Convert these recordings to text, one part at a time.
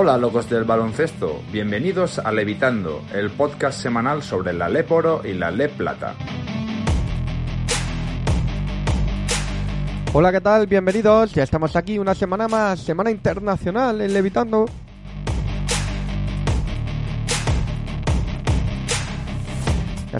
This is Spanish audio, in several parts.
Hola locos del baloncesto, bienvenidos a Levitando, el podcast semanal sobre la LEP Oro y la LEP Plata. Hola, ¿qué tal? Bienvenidos. Ya estamos aquí una semana más, semana internacional en Levitando.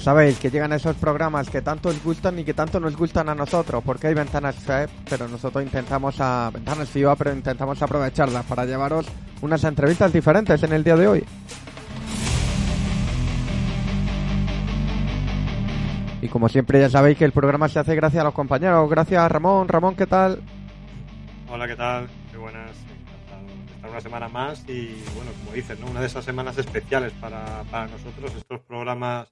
Sabéis que llegan esos programas que tanto os gustan y que tanto nos gustan a nosotros, porque hay ventanas FEP, pero nosotros intentamos a ventanas FIBA, intentamos aprovecharlas para llevaros unas entrevistas diferentes en el día de hoy. Y como siempre ya sabéis que el programa se hace gracias a los compañeros. Gracias Ramón. Ramón, ¿qué tal? Hola, ¿qué tal? Qué buenas. Encantado de estar una semana más y bueno, como dices, ¿no? una de esas semanas especiales para nosotros, estos programas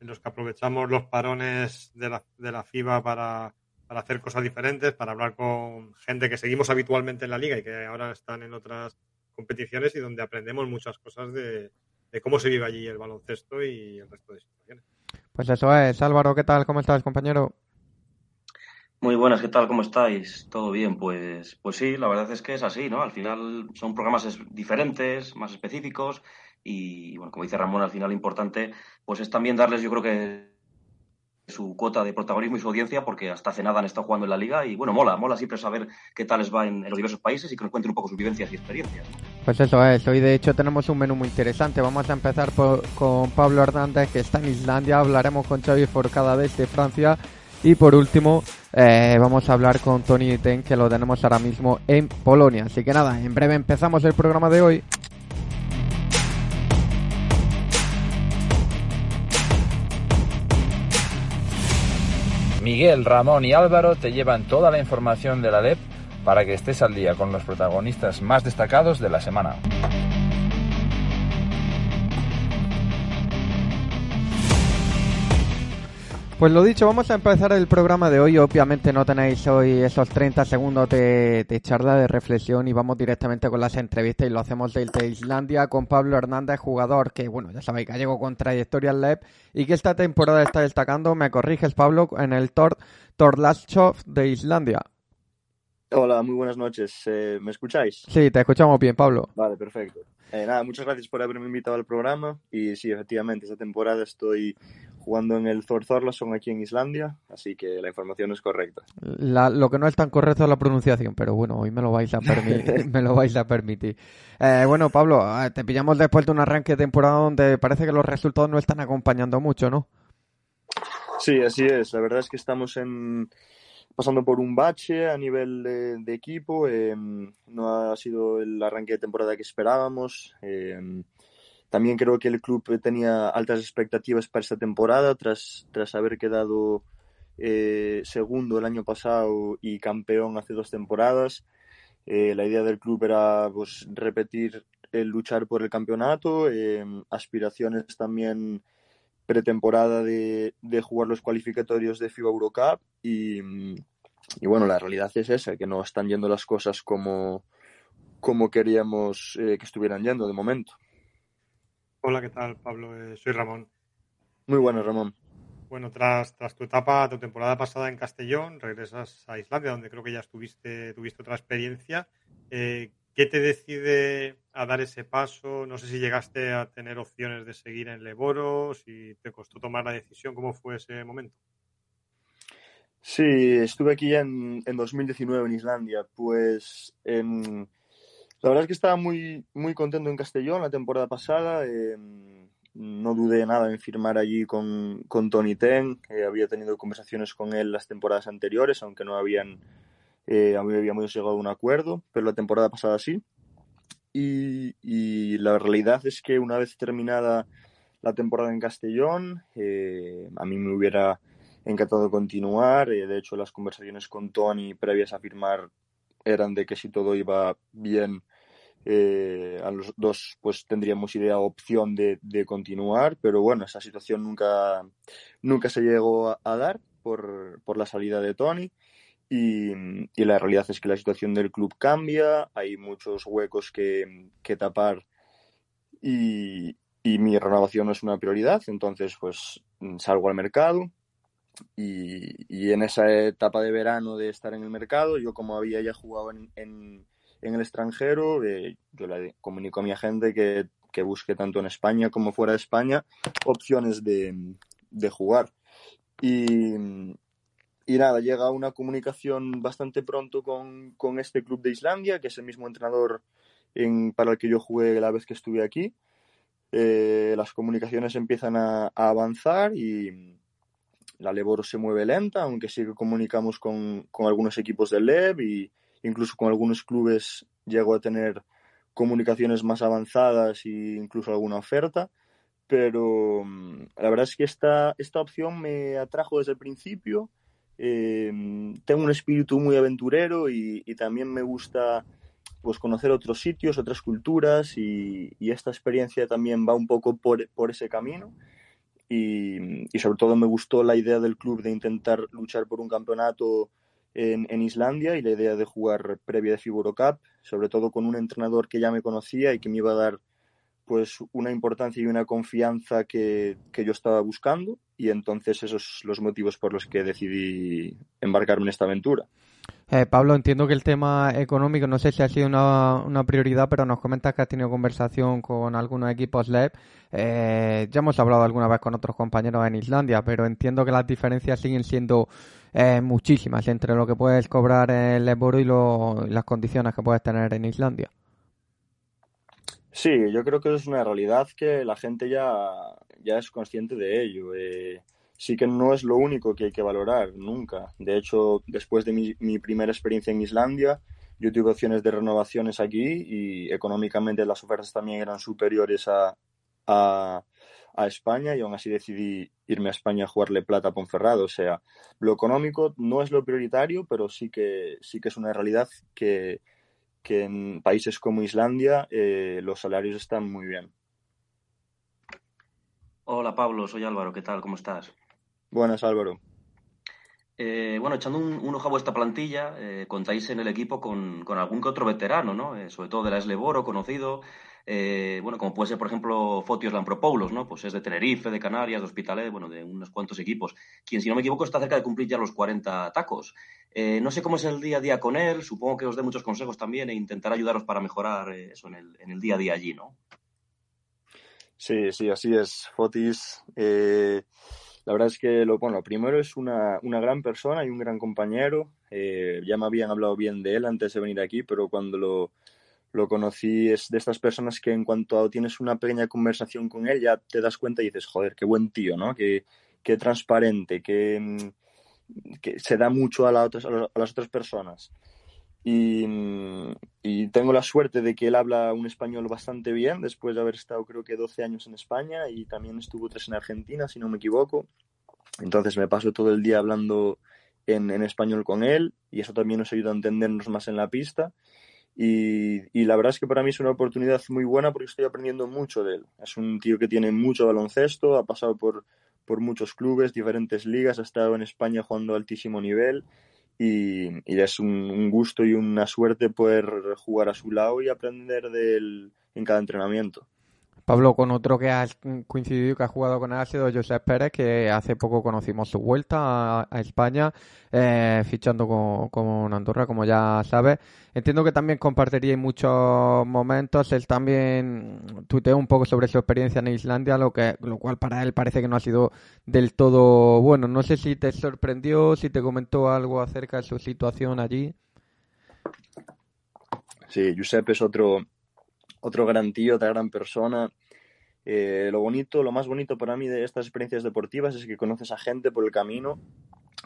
en los que aprovechamos los parones de la, de la FIBA para, para hacer cosas diferentes, para hablar con gente que seguimos habitualmente en la liga y que ahora están en otras competiciones y donde aprendemos muchas cosas de, de cómo se vive allí el baloncesto y el resto de situaciones. Pues eso es. Álvaro, ¿qué tal? ¿Cómo estás, compañero? Muy buenas, ¿qué tal? ¿Cómo estáis? ¿Todo bien? Pues, pues sí, la verdad es que es así, ¿no? Al final son programas diferentes, más específicos y, bueno, como dice Ramón, al final lo importante pues es también darles, yo creo que su cuota de protagonismo y su audiencia porque hasta hace nada han estado jugando en la liga y bueno, mola, mola siempre saber qué tal les va en, los diversos países y que nos cuenten un poco sus vivencias y experiencias. Pues eso es, hoy de hecho tenemos un menú muy interesante. Vamos a empezar por, con Pablo Hernández que está en Islandia, hablaremos con Xavi Forcada desde Francia y por último eh, vamos a hablar con Tony Ten que lo tenemos ahora mismo en Polonia. Así que nada, en breve empezamos el programa de hoy. Miguel, Ramón y Álvaro te llevan toda la información de la LEP para que estés al día con los protagonistas más destacados de la semana. Pues lo dicho, vamos a empezar el programa de hoy. Obviamente no tenéis hoy esos 30 segundos de, de charla, de reflexión y vamos directamente con las entrevistas y lo hacemos desde Islandia con Pablo Hernández, jugador que, bueno, ya sabéis, gallego con trayectoria en LEP y que esta temporada está destacando, me corriges Pablo, en el Tor Torlashov de Islandia. Hola, muy buenas noches. Eh, ¿Me escucháis? Sí, te escuchamos bien, Pablo. Vale, perfecto. Eh, nada, muchas gracias por haberme invitado al programa. Y sí, efectivamente, esta temporada estoy jugando en el Thor Thorlason aquí en Islandia, así que la información es correcta. La, lo que no es tan correcto es la pronunciación, pero bueno, hoy me lo vais a permitir. me lo vais a permitir. Eh, bueno, Pablo, eh, te pillamos después de un arranque de temporada donde parece que los resultados no están acompañando mucho, ¿no? Sí, así es. La verdad es que estamos en pasando por un bache a nivel de, de equipo. Eh, no ha sido el arranque de temporada que esperábamos. Eh, también creo que el club tenía altas expectativas para esta temporada tras, tras haber quedado eh, segundo el año pasado y campeón hace dos temporadas. Eh, la idea del club era pues, repetir el luchar por el campeonato, eh, aspiraciones también pretemporada de, de, jugar los cualificatorios de FIBA Eurocup y, y, bueno, la realidad es esa, que no están yendo las cosas como, como queríamos que estuvieran yendo de momento. Hola, ¿qué tal, Pablo? Eh, soy Ramón. Muy bueno, Ramón. Bueno, tras, tras tu etapa, tu temporada pasada en Castellón, regresas a Islandia, donde creo que ya estuviste, tuviste otra experiencia. Eh, ¿Qué te decide a dar ese paso? No sé si llegaste a tener opciones de seguir en Leboro, si te costó tomar la decisión, ¿cómo fue ese momento? Sí, estuve aquí en, en 2019 en Islandia. Pues en, la verdad es que estaba muy, muy contento en Castellón la temporada pasada. Eh, no dudé nada en firmar allí con, con Tony Ten. Eh, había tenido conversaciones con él las temporadas anteriores, aunque no habían eh, habíamos llegado a un acuerdo, pero la temporada pasada sí. Y, y la realidad es que una vez terminada la temporada en Castellón, eh, a mí me hubiera encantado continuar. de hecho, las conversaciones con Tony previas a firmar eran de que si todo iba bien, eh, a los dos pues tendríamos idea opción de, continuar, pero bueno, esa situación nunca, nunca se llegó a, dar por, por, la salida de Tony. Y, y, la realidad es que la situación del club cambia, hay muchos huecos que, que tapar y, y, mi renovación no es una prioridad, entonces pues salgo al mercado y, y, en esa etapa de verano de estar en el mercado, yo como había ya jugado en, en el extranjero, eh, yo le comunico a mi agente que, que, busque tanto en España como fuera de España opciones de, de jugar. Y, y, nada, llega una comunicación bastante pronto con, con, este club de Islandia, que es el mismo entrenador en, para el que yo jugué la vez que estuve aquí. Eh, las comunicaciones empiezan a, a avanzar y, la Leboro se mueve lenta, aunque sí que comunicamos con, con algunos equipos del LEB y incluso con algunos clubes llego a tener comunicaciones más avanzadas e incluso alguna oferta. Pero mm, la verdad es que esta, esta opción me atrajo desde el principio. Eh, tengo un espíritu muy aventurero y, también me gusta pues conocer otros sitios, otras culturas y, esta experiencia también va un poco por, por ese camino y, sobre todo me gustó la idea del club de intentar luchar por un campeonato en, Islandia y la idea de jugar previa de Fiburo Cup, sobre todo con un entrenador que ya me conocía y que me iba a dar pues una importancia y una confianza que, que yo estaba buscando y entonces esos son los motivos por los que decidí embarcarme en esta aventura. Eh, Pablo, entiendo que el tema económico no sé si ha sido una, una, prioridad, pero nos comentas que has tenido conversación con algunos equipos LEP. Eh, ya hemos hablado alguna vez con otros compañeros en Islandia, pero entiendo que las diferencias siguen siendo eh, muchísimas entre lo que puedes cobrar en Leboro y, lo, las condiciones que puedes tener en Islandia. Sí, yo creo que es una realidad que la gente ya, ya es consciente de ello. Eh, sí que no es lo único que hay que valorar, nunca. De hecho, después de mi, mi, primera experiencia en Islandia, yo tuve opciones de renovaciones aquí y económicamente las ofertas también eran superiores a, a España y aún así decidí irme a España a jugarle plata a Ponferrado. O sea, lo económico no es lo prioritario, pero sí que, sí que es una realidad que, que en países como Islandia eh, los salarios están muy bien. Hola Pablo, soy Álvaro, ¿qué tal? ¿Cómo estás? Buenas Álvaro. Eh, bueno, echando un, un, ojo a vuestra plantilla, eh, contáis en el equipo con, con, algún que otro veterano, ¿no? Sobre todo de la Esleboro, conocido. Eh, bueno, como puede ser, por ejemplo, Fotios Lampropoulos, ¿no? Pues es de Tenerife, de Canarias, de Hospitalet, bueno, de unos cuantos equipos. Quien, si no me equivoco, está cerca de cumplir ya los 40 tacos. Eh, no sé cómo es el día a día con él, supongo que os dé muchos consejos también e intentar ayudaros para mejorar eh, eso en el, día a día allí, ¿no? Sí, sí, así es. Fotis, la verdad es que lo, bueno, primero es una, una gran persona y un gran compañero. Ya me habían hablado bien de él antes de venir aquí, pero cuando lo, lo conocí es de estas personas que en cuanto tienes una pequeña conversación con él ya te das cuenta y dices, joder, qué buen tío, ¿no? Qué, qué transparente, qué que se da mucho a, la otras, a las otras personas. Y, y, tengo la suerte de que él habla un español bastante bien, después de haber estado creo que 12 años en España y también estuvo tres en Argentina, si no me equivoco. Entonces me paso todo el día hablando en, en español con él y eso también nos ayuda a entendernos más en la pista. Y, la verdad es que para mí es una oportunidad muy buena porque estoy aprendiendo mucho de él. Es un tío que tiene mucho baloncesto, ha pasado por por muchos clubes, diferentes ligas, ha estado en España jugando a altísimo nivel y, y es un, un, gusto y una suerte poder jugar a su lado y aprender de él en cada entrenamiento. Pablo, con otro que has coincidido y que ha jugado con él ha Josep Pérez, que hace poco conocimos su vuelta a, a España, eh, fichando con, con, Andorra, como ya sabes. Entiendo que también compartiría muchos momentos. Él también tuiteó un poco sobre su experiencia en Islandia, lo, que, lo cual para él parece que no ha sido del todo bueno. No sé si te sorprendió, si te comentó algo acerca de su situación allí. Sí, Josep es otro, otro gran tío, otra gran persona. Eh, lo bonito, lo más bonito para mí de estas experiencias deportivas es que conoces a gente por el camino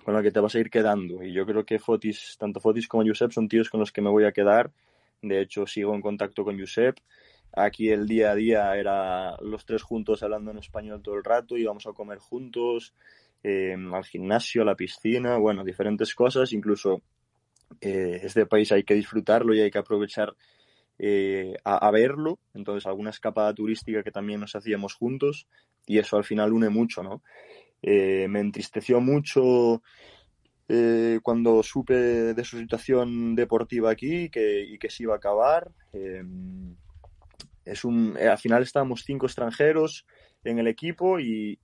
con la que te vas a ir quedando. Y yo creo que Fotis, tanto Fotis como Josep son tíos con los que me voy a quedar. De hecho, sigo en contacto con Josep. Aquí el día a día era los tres juntos hablando en español todo el rato, íbamos a comer juntos. al gimnasio, a la piscina, bueno, diferentes cosas, incluso este país hay que disfrutarlo y hay que aprovechar a, verlo, entonces alguna escapada turística que también nos hacíamos juntos y eso al final une mucho, ¿no? me entristeció mucho eh, cuando supe de su situación deportiva aquí que, y que se iba a acabar. Em, es un, eh, al final estábamos cinco extranjeros en el equipo y,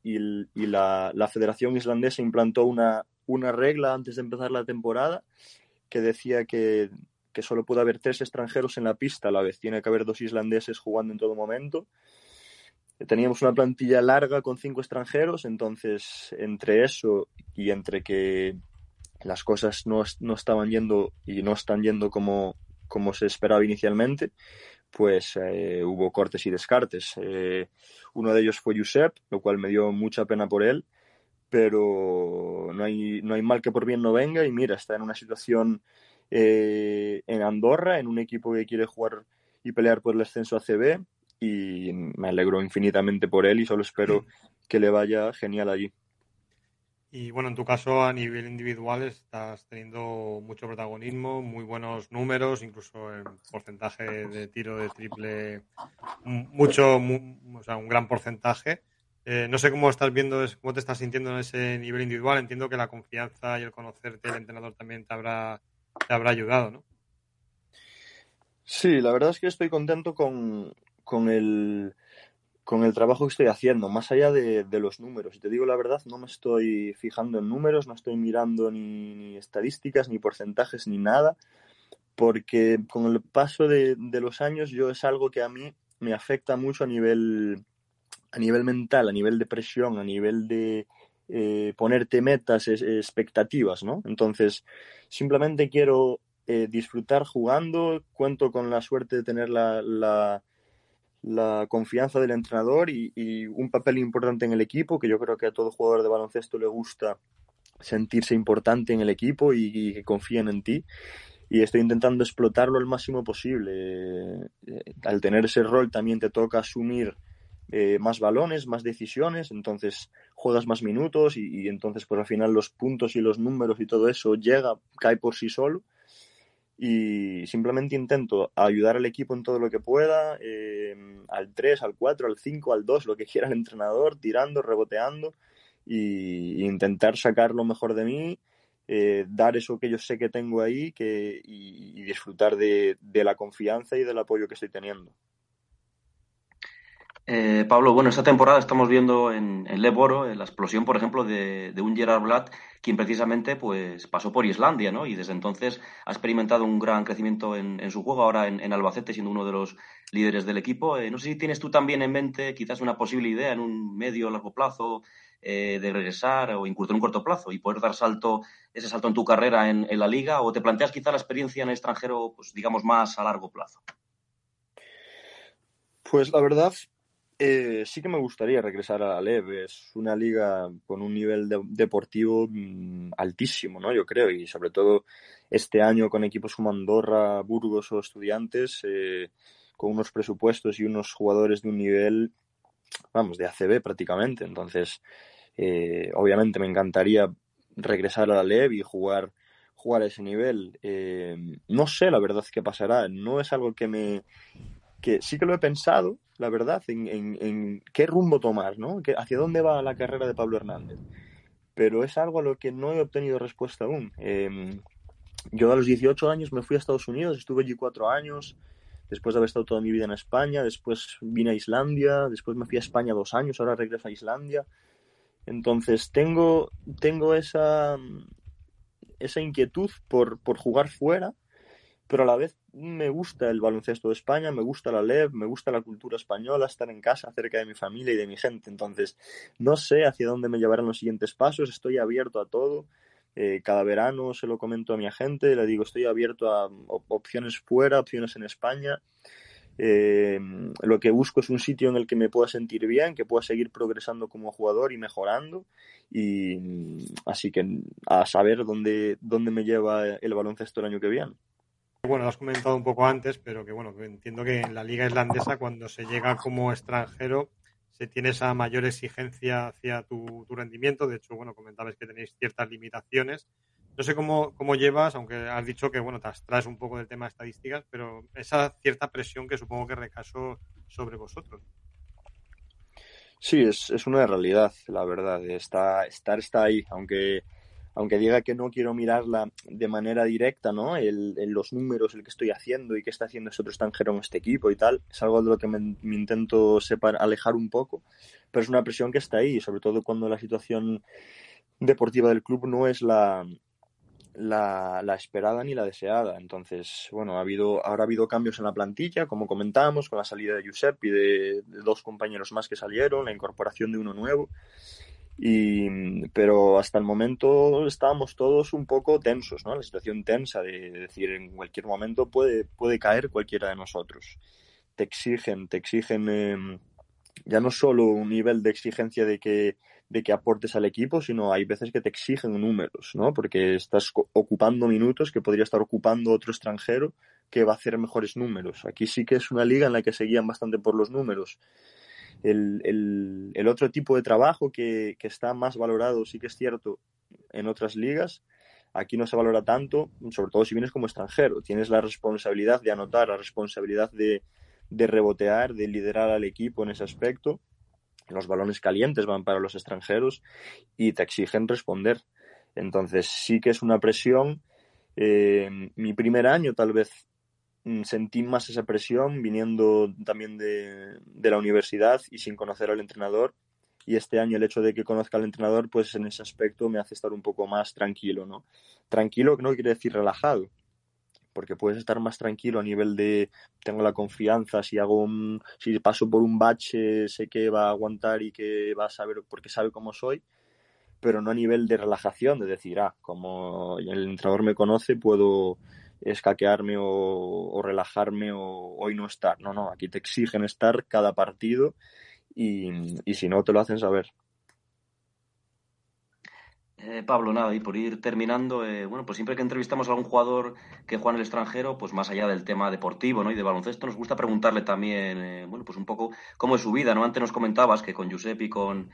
la, Federación Islandesa implantó una, una regla antes de empezar la temporada que decía que, que solo puede haber tres extranjeros en la pista a la vez. Tiene que haber dos islandeses jugando en todo momento teníamos una plantilla larga con cinco extranjeros, entonces entre eso y entre que las cosas no, no estaban yendo y no están yendo como, como se esperaba inicialmente, pues eh, hubo cortes y descartes. Eh, uno de ellos fue Josep, lo cual me dio mucha pena por él, pero no hay, no hay mal que por bien no venga y mira, está en una situación eh, en Andorra, en un equipo que quiere jugar y pelear por el ascenso a CB y me alegro infinitamente por él y solo espero que le vaya genial allí. Y bueno, en tu caso a nivel individual estás teniendo mucho protagonismo, muy buenos números, incluso en porcentaje de tiro de triple, mucho, o sea, un gran porcentaje. Eh, no sé cómo estás viendo, cómo te estás sintiendo en ese nivel individual. Entiendo que la confianza y el conocerte el entrenador también te habrá, te habrá ayudado, ¿no? Sí, la verdad es que estoy contento con, con el, con el trabajo que estoy haciendo, más allá de, los números. Y te digo la verdad, no me estoy fijando en números, no estoy mirando ni, estadísticas, ni porcentajes, ni nada, porque con el paso de, los años yo es algo que a mí me afecta mucho a nivel, a nivel mental, a nivel de presión, a nivel de eh, ponerte metas, expectativas, ¿no? Entonces, simplemente quiero eh, disfrutar jugando, cuento con la suerte de tener la la confianza del entrenador y, un papel importante en el equipo, que yo creo que a todo jugador de baloncesto le gusta sentirse importante en el equipo y, que confíen en ti. Y estoy intentando explotarlo al máximo posible. Eh, al tener ese rol también te toca asumir eh, más balones, más decisiones, entonces juegas más minutos y, entonces pues al final los puntos y los números y todo eso llega, cae por sí solo y simplemente intento ayudar al equipo en todo lo que pueda, eh, al 3, al 4, al 5, al 2, lo que quiera el entrenador, tirando, reboteando y, intentar sacar lo mejor de mí, eh, dar eso que yo sé que tengo ahí que, y, disfrutar de la confianza y del apoyo que estoy teniendo. Eh, Pablo, bueno, esta temporada estamos viendo en, en Leboro la explosión, por ejemplo, de, un Gerard Blatt, quien precisamente pues, pasó por Islandia, ¿no? Y desde entonces ha experimentado un gran crecimiento en, su juego, ahora en, Albacete, siendo uno de los líderes del equipo. Eh, no sé si tienes tú también en mente quizás una posible idea en un medio o largo plazo eh, de regresar o incluso en un corto plazo y poder dar salto, ese salto en tu carrera en, la liga, o te planteas quizás la experiencia en el extranjero, pues digamos, más a largo plazo. Pues la verdad, eh, sí que me gustaría regresar a la LEV. Es una liga con un nivel deportivo mm, altísimo, ¿no? Yo creo, y sobre todo este año con equipos como Andorra, Burgos o Estudiantes, eh, con unos presupuestos y unos jugadores de un nivel, vamos, de ACB prácticamente. Entonces, eh, obviamente me encantaría regresar a la LEV y jugar jugar a ese nivel. no sé la verdad qué pasará. No es algo que me que sí que lo he pensado, la verdad, en, qué rumbo tomar, ¿no? ¿Hacia dónde va la carrera de Pablo Hernández? Pero es algo a lo que no he obtenido respuesta aún. Em, yo a los 18 años me fui a Estados Unidos, estuve allí cuatro años, después de haber estado toda mi vida en España, después vine a Islandia, después me fui a España dos años, ahora regreso a Islandia. Entonces tengo, tengo esa, esa inquietud por, por jugar fuera, pero a la vez me gusta el baloncesto de España, me gusta la LEV, me gusta la cultura española, estar en casa cerca de mi familia y de mi gente. Entonces, no sé hacia dónde me llevarán los siguientes pasos, estoy abierto a todo. Eh, cada verano se lo comento a mi gente, le digo, estoy abierto a opciones fuera, opciones en España. Eh, lo que busco es un sitio en el que me pueda sentir bien, que pueda seguir progresando como jugador y mejorando. Y así que a saber dónde, dónde me lleva el baloncesto el año que viene. Bueno, lo has comentado un poco antes, pero que bueno, entiendo que en la liga islandesa cuando se llega como extranjero se tiene esa mayor exigencia hacia tu, rendimiento. De hecho, bueno, comentabas que tenéis ciertas limitaciones. No sé cómo, cómo llevas, aunque has dicho que, bueno, te abstraes un poco del tema de estadísticas, pero esa cierta presión que supongo que recasó sobre vosotros. Sí, es, es una realidad, la verdad. Está, estar está ahí, aunque aunque diga que no quiero mirarla de manera directa, ¿no? El, los números, el que estoy haciendo y qué está haciendo ese otro extranjero en este equipo y tal, es algo de lo que me, intento separ, alejar un poco, pero es una presión que está ahí, sobre todo cuando la situación deportiva del club no es la, la, la, esperada ni la deseada. Entonces, bueno, ha habido, ahora ha habido cambios en la plantilla, como comentábamos, con la salida de Giuseppe y de, de dos compañeros más que salieron, la incorporación de uno nuevo. Y, pero hasta el momento estábamos todos un poco tensos, ¿no? La situación tensa de decir en cualquier momento puede, puede caer cualquiera de nosotros. Te exigen, te exigen em, ya no solo un nivel de exigencia de que, de que aportes al equipo, sino hay veces que te exigen números, ¿no? Porque estás ocupando minutos que podría estar ocupando otro extranjero que va a hacer mejores números. Aquí sí que es una liga en la que se guían bastante por los números el, el, otro tipo de trabajo que, que, está más valorado, sí que es cierto, en otras ligas, aquí no se valora tanto, sobre todo si vienes como extranjero. Tienes la responsabilidad de anotar, la responsabilidad de, de rebotear, de liderar al equipo en ese aspecto. Los balones calientes van para los extranjeros y te exigen responder. Entonces sí que es una presión. Eh, mi primer año tal vez sentí más esa presión viniendo también de, de, la universidad y sin conocer al entrenador. Y este año el hecho de que conozca al entrenador, pues en ese aspecto me hace estar un poco más tranquilo, ¿no? Tranquilo no quiere decir relajado, porque puedes estar más tranquilo a nivel de tengo la confianza, si hago si paso por un bache, sé que va a aguantar y que va a saber porque sabe cómo soy, pero no a nivel de relajación, de decir, ah, como el entrenador me conoce, puedo escaquearme o, o relajarme o hoy no estar. No, no, aquí te exigen estar cada partido y, y si no te lo hacen saber. Eh, Pablo, nada, y por ir terminando, eh, bueno, pues siempre que entrevistamos a algún jugador que juega en el extranjero, pues más allá del tema deportivo ¿no? y de baloncesto, nos gusta preguntarle también, eh, bueno, pues un poco cómo es su vida, ¿no? Antes nos comentabas que con Giuseppe y con,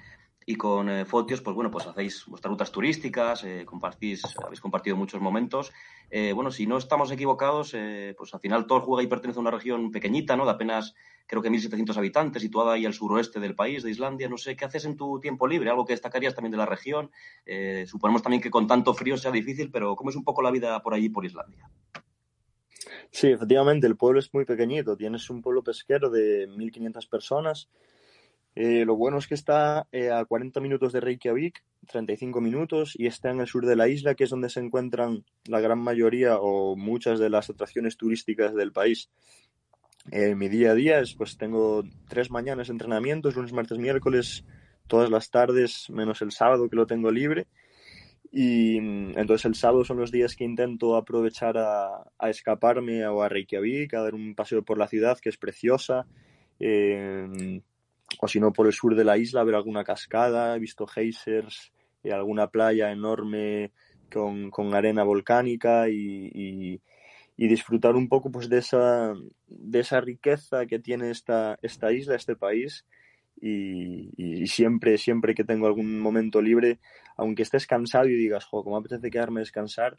y con eh, Fotios, pues bueno, pues hacéis vuestras rutas turísticas, eh, compartís, habéis compartido muchos momentos. Eh, bueno, si no estamos equivocados, eh, pues al final todo juega y pertenece a una región pequeñita, ¿no? De apenas, creo que 1.700 habitantes, situada ahí al suroeste del país, de Islandia. No sé, ¿qué haces en tu tiempo libre? Algo que destacarías también de la región. Eh, suponemos también que con tanto frío sea difícil, pero ¿cómo es un poco la vida por allí, por Islandia? Sí, efectivamente, el pueblo es muy pequeñito. Tienes un pueblo pesquero de 1.500 personas eh, lo bueno es que está eh, a 40 minutos de Reykjavik, 35 minutos, y está en el sur de la isla, que es donde se encuentran la gran mayoría o muchas de las atracciones turísticas del país. Eh, mi día a día es, pues tengo tres mañanas de entrenamientos, lunes, martes, miércoles, todas las tardes, menos el sábado que lo tengo libre. Y mm, entonces el sábado son los días que intento aprovechar a, escaparme o a Reykjavik, a dar un paseo por la ciudad, que es preciosa. Eh, o si no por el sur de la isla, ver alguna cascada, he visto geysers, y alguna playa enorme con, arena volcánica y, disfrutar un poco pues de esa, de esa riqueza que tiene esta, isla, este país. Y, siempre, siempre que tengo algún momento libre, aunque estés cansado y digas, jo, como apetece quedarme a descansar,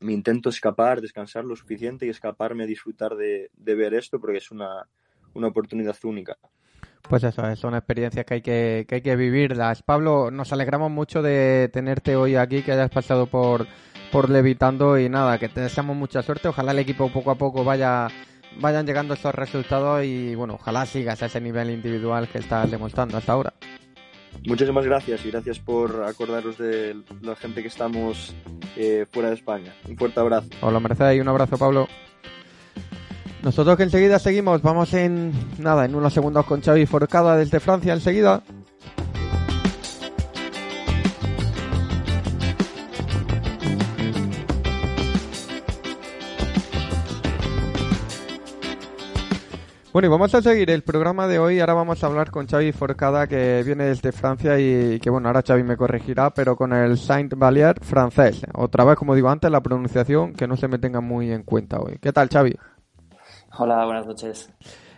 me intento escapar, descansar lo suficiente y escaparme a disfrutar de, ver esto porque es una oportunidad única. Pues eso, son experiencias que hay que, que hay que vivirlas. Pablo, nos alegramos mucho de tenerte hoy aquí, que hayas pasado por, por Levitando y nada, que te deseamos mucha suerte. Ojalá el equipo poco a poco vaya vayan llegando estos resultados y bueno, ojalá sigas a ese nivel individual que estás demostrando hasta ahora. Muchísimas gracias y gracias por acordaros de la gente que estamos eh, fuera de España. Un fuerte abrazo. Os lo merecéis y un abrazo, Pablo. Nosotros que enseguida seguimos, vamos en nada, en unos segundos con Xavi Forcada desde Francia enseguida. Bueno, y vamos a seguir el programa de hoy. Ahora vamos a hablar con Xavi Forcada, que viene desde Francia y que, bueno, ahora Xavi me corregirá, pero con el Saint Vallier francés. Otra vez, como digo antes, la pronunciación que no se me tenga muy en cuenta hoy. ¿Qué tal, Xavi? Hola, buenas noches.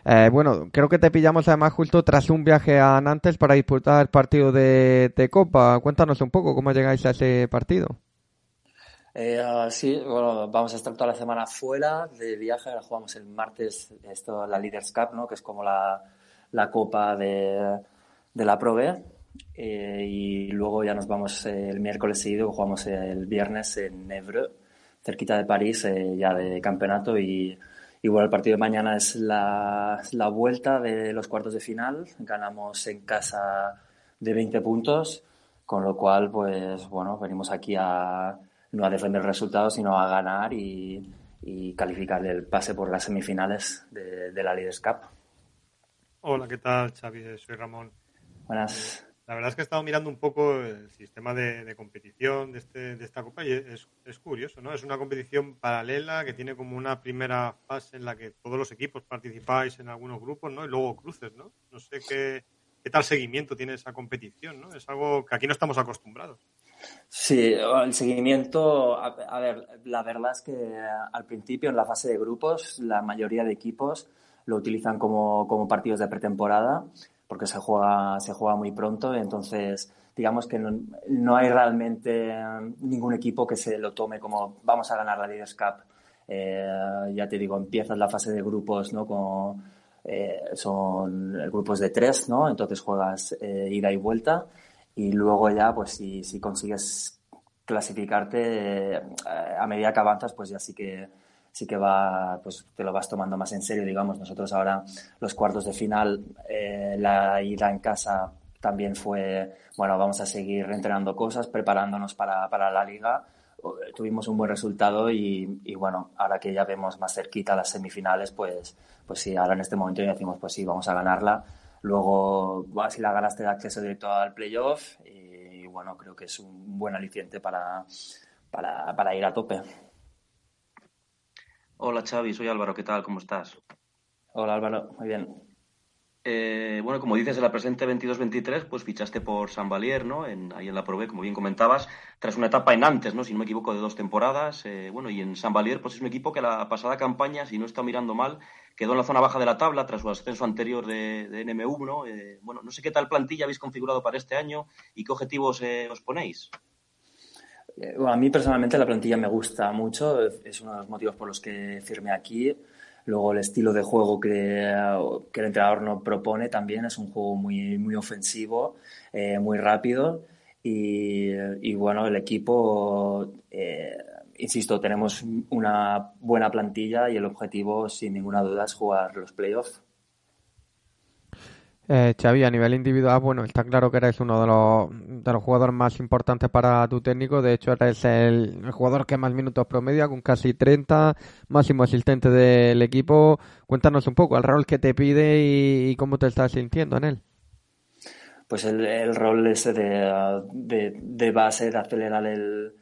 Eh, bueno, creo que te pillamos además justo tras un viaje a Nantes para disputar el partido de, Copa. Cuéntanos un poco cómo llegáis a ese partido. Eh, sí, bueno, vamos a estar toda la semana fuera de viaje. Ahora jugamos el martes esto, la Leaders Cup, ¿no? que es como la, la copa de, de la Pro B. Eh, y luego ya nos vamos el miércoles seguido, jugamos el viernes en Evreux, cerquita de París, ya de campeonato. Y y bueno, el partido de mañana es la, la, vuelta de los cuartos de final. Ganamos en casa de 20 puntos, con lo cual, pues bueno, venimos aquí a no a defender el resultado, sino a ganar y, y calificar el pase por las semifinales de, de la Leaders Cup. Hola, ¿qué tal, Xavi? Soy Ramón. Buenas. La verdad es que he estado mirando un poco el sistema de, competición de, este, de, esta Copa y es, curioso, ¿no? Es una competición paralela que tiene como una primera fase en la que todos los equipos participáis en algunos grupos, ¿no? Y luego cruces, ¿no? No sé qué, qué tal seguimiento tiene esa competición, ¿no? Es algo que aquí no estamos acostumbrados. Sí, el seguimiento, a, ver, la verdad es que al principio en la fase de grupos la mayoría de equipos lo utilizan como partidos de pretemporada porque se juega, se juega muy pronto, entonces digamos que no, hay realmente ningún equipo que se lo tome como vamos a ganar la Leaders Cup. Eh, ya te digo, empiezas la fase de grupos, ¿no? Como, eh, son grupos de tres, ¿no? Entonces juegas eh, ida y vuelta y luego ya, pues si, si consigues clasificarte a medida que avanzas, pues ya sí que sí que va, pues te lo vas tomando más en serio, digamos. Nosotros ahora los cuartos de final, eh, la ida en casa también fue, bueno, vamos a seguir entrenando cosas, preparándonos para, para la liga. Tuvimos un buen resultado y, y, bueno, ahora que ya vemos más cerquita las semifinales, pues, pues sí, ahora en este momento ya decimos, pues sí, vamos a ganarla. Luego, si la ganaste, de acceso directo al playoff y, bueno, creo que es un buen aliciente para, para, para ir a tope. Hola Xavi, soy Álvaro, ¿qué tal? ¿Cómo estás? Hola Álvaro, muy bien. Eh, bueno, como dices, en la presente 22-23, pues fichaste por San Valier, ¿no? En, ahí en la Probe, como bien comentabas, tras una etapa en antes, ¿no? Si no me equivoco, de dos temporadas. Eh, bueno, y en San Valier, pues es un equipo que la pasada campaña, si no está mirando mal, quedó en la zona baja de la tabla tras su ascenso anterior de, de NM1, ¿no? Eh, bueno, no sé qué tal plantilla habéis configurado para este año y qué objetivos os ponéis. Eh, a mí personalmente la plantilla me gusta mucho, es uno de los motivos por los que firmé aquí. Luego el estilo de juego que, el entrenador nos propone también es un juego muy, muy ofensivo, eh, muy rápido y, bueno, el equipo, eh, insisto, tenemos una buena plantilla y el objetivo sin ninguna duda es jugar los playoffs. Eh, Xavi, a nivel individual, bueno, está claro que eres uno de los, de los jugadores más importantes para tu técnico. De hecho, eres el, jugador que más minutos promedia, con casi 30, máximo asistente del equipo. Cuéntanos un poco el rol que te pide y, cómo te estás sintiendo en él. Pues el, rol ese de, de, base, de acelerar el,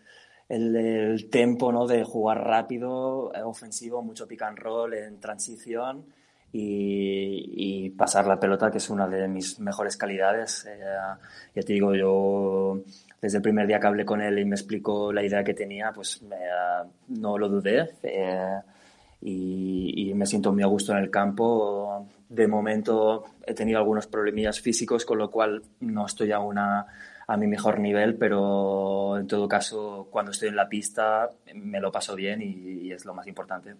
el, el tempo, ¿no? De jugar rápido, ofensivo, mucho pick and roll en transición y, pasar la pelota, que es una de mis mejores calidades. Eh, ya te digo, yo desde el primer día que hablé con él y me explicó la idea que tenía, pues no lo dudé eh, y, me siento muy a gusto en el campo. De momento he tenido algunos problemillas físicos, con lo cual no estoy aún a, a mi mejor nivel, pero en todo caso, cuando estoy en la pista me lo paso bien y es lo más importante.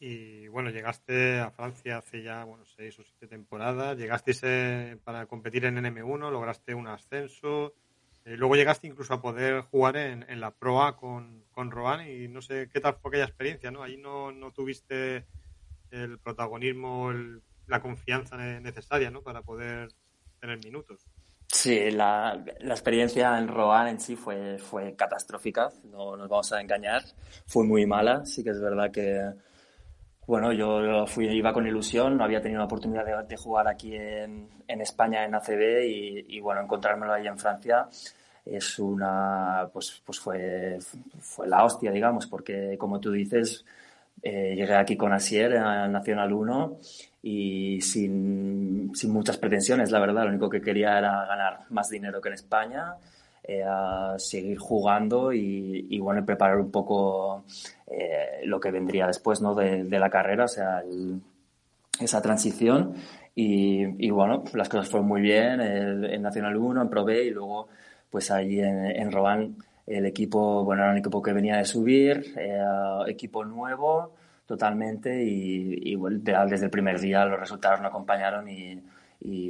Y bueno, llegaste a Francia hace ya bueno, seis o siete temporadas, llegaste eh, para competir en NM1, lograste un ascenso, eh, luego llegaste incluso a poder jugar en, en la Pro con, con Rohan y no sé qué tal fue aquella experiencia, ¿no? Ahí no, no tuviste el protagonismo, la confianza necesaria, ¿no? Para poder tener minutos. Sí, la, la, experiencia en Rohan en sí fue, fue catastrófica, no nos vamos a engañar, fue muy mala, sí que es verdad que bueno, yo fui, iba con ilusión, no había tenido la oportunidad de, jugar aquí en, en, España en ACB y, bueno, encontrármelo ahí en Francia es una, pues, pues fue, fue la hostia, digamos, porque como tú dices, eh, llegué aquí con Asier en Nacional 1 y sin, sin muchas pretensiones, la verdad, lo único que quería era ganar más dinero que en España eh, a seguir jugando y, bueno, preparar un poco eh, lo que vendría después ¿no? de, la carrera. O sea, esa transición y, bueno, las cosas fueron muy bien en Nacional 1, en Pro B y luego pues allí en, en Roban el equipo, bueno, era un equipo que venía de subir, eh, equipo nuevo totalmente y, desde el primer día los resultados no acompañaron y,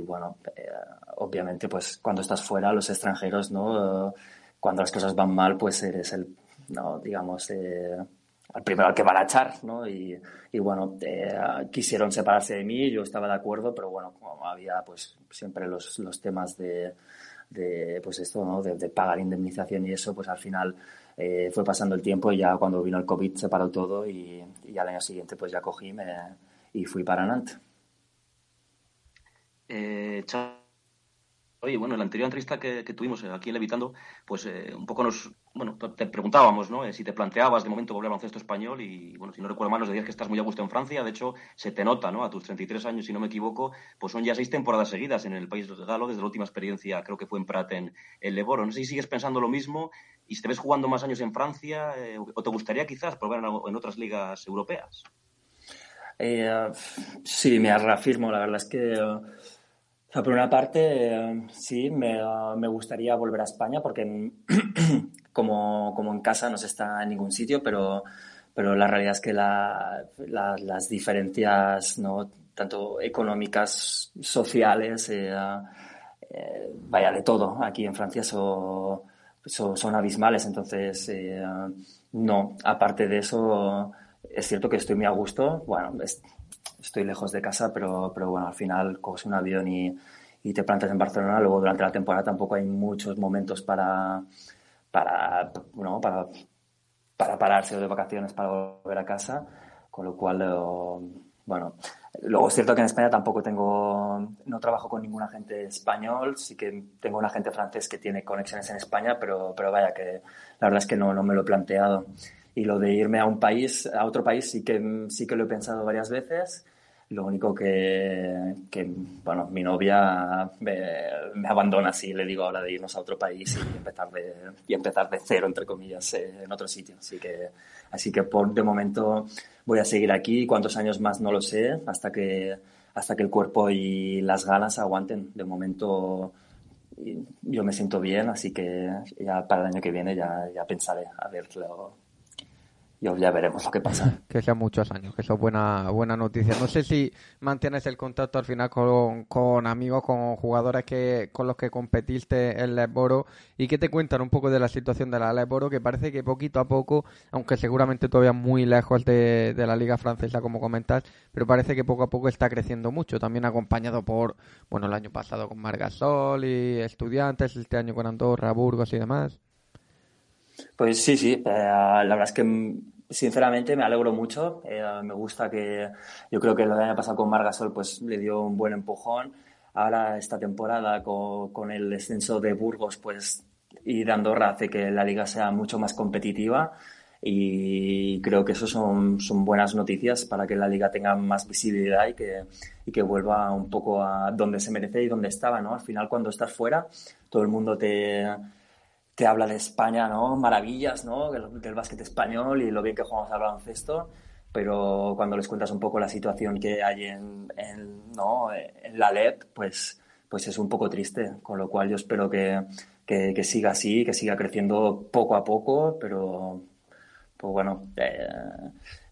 bueno, eh, obviamente pues cuando estás fuera, los extranjeros, ¿no? cuando las cosas van mal, pues eres el, no, digamos, eh, al primero al que van a echar, ¿no? Y, bueno, quisieron separarse de mí, yo estaba de acuerdo, pero bueno, como había pues siempre los, los temas de de pues esto, ¿no? de, pagar indemnización y eso, pues al final eh, fue pasando el tiempo y ya cuando vino el COVID se paró todo y, al año siguiente pues ya cogí me, y fui para Nantes. Eh, Oye, bueno, en la anterior entrevista que, tuvimos aquí en Levitando, pues eh, un poco nos, bueno, te preguntábamos, ¿no? Eh, si te planteabas de momento volver al baloncesto español y, bueno, si no recuerdo mal, nos decías que estás muy a gusto en Francia. De hecho, se te nota, ¿no? A tus 33 años, si no me equivoco, pues son ya seis temporadas seguidas en el país galo desde la última experiencia, creo que fue en Prat, en, el Leboro. No sé si sigues pensando lo mismo y si te ves jugando más años en Francia eh, o te gustaría quizás probar en, otras ligas europeas. sí, me reafirmo. La verdad es que por una parte, eh, sí, me, me, gustaría volver a España porque como, como, en casa no se está en ningún sitio, pero, pero la realidad es que la, las diferencias, ¿no? tanto económicas, sociales, eh, eh, vaya de todo, aquí en Francia son, son, abismales. Entonces, no, aparte de eso, es cierto que estoy muy a gusto. Bueno, estoy lejos de casa, pero, pero bueno, al final coges un avión y, y te plantas en Barcelona. Luego durante la temporada tampoco hay muchos momentos para, para, ¿no? para, para pararse de vacaciones para volver a casa. Con lo cual, eh, bueno, luego es cierto que en España tampoco tengo, no trabajo con ningún agente español, sí que tengo un agente francés que tiene conexiones en España, pero, pero vaya que la verdad es que no, no me lo he planteado. Y lo de irme a un país, a otro país, sí que, sí que lo he pensado varias veces lo único que, bueno, mi novia me, abandona si le digo ahora de irnos a otro país y empezar de, y empezar de cero, entre comillas, en otro sitio. Así que, así que por de momento voy a seguir aquí. Cuántos años más no lo sé, hasta que, hasta que el cuerpo y las ganas aguanten. De momento yo me siento bien, así que ya para el año que viene ya, ya pensaré a verlo ya veremos lo que pasa. Que sean muchos años, que eso es buena, buena noticia. No sé si mantienes el contacto al final con, con amigos, con jugadores que con los que competiste en Lesboro y que te cuentan un poco de la situación de la Lesboro, que parece que poquito a poco, aunque seguramente todavía muy lejos de, de la liga francesa, como comentas, pero parece que poco a poco está creciendo mucho, también acompañado por, bueno, el año pasado con Margasol y estudiantes, este año con Andorra, Burgos y demás. Pues sí, sí, eh, la verdad es que sinceramente me alegro mucho. Eh, me gusta que yo creo que lo que haya pasado con Margasol pues le dio un buen empujón. Ahora esta temporada con, el descenso de Burgos pues y de Andorra hace que la liga sea mucho más competitiva y creo que eso son, son buenas noticias para que la liga tenga más visibilidad y que, y que vuelva un poco a donde se merece y donde estaba, ¿no? Al final cuando estás fuera todo el mundo te te habla de España, ¿no? Maravillas, ¿no? Del, básquet español y lo bien que jugamos al baloncesto, pero cuando les cuentas un poco la situación que hay en, ¿no? en la LEP, pues, pues es un poco triste, con lo cual yo espero que, que, siga así, que siga creciendo poco a poco, pero pues bueno, eh,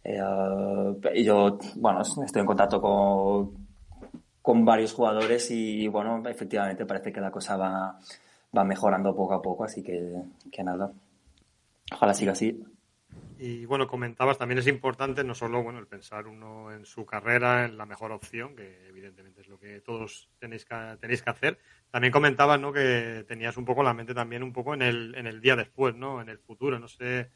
eh, yo bueno, estoy en contacto con, con varios jugadores y bueno, efectivamente parece que la cosa va, va mejorando poco a poco, así que, que nada. Ojalá siga así. Y bueno, comentabas, también es importante no solo bueno el pensar uno en su carrera, en la mejor opción, que evidentemente es lo que todos tenéis que, tenéis que hacer. También comentabas ¿no? que tenías un poco la mente también un poco en el, en el día después, ¿no? en el futuro. No sé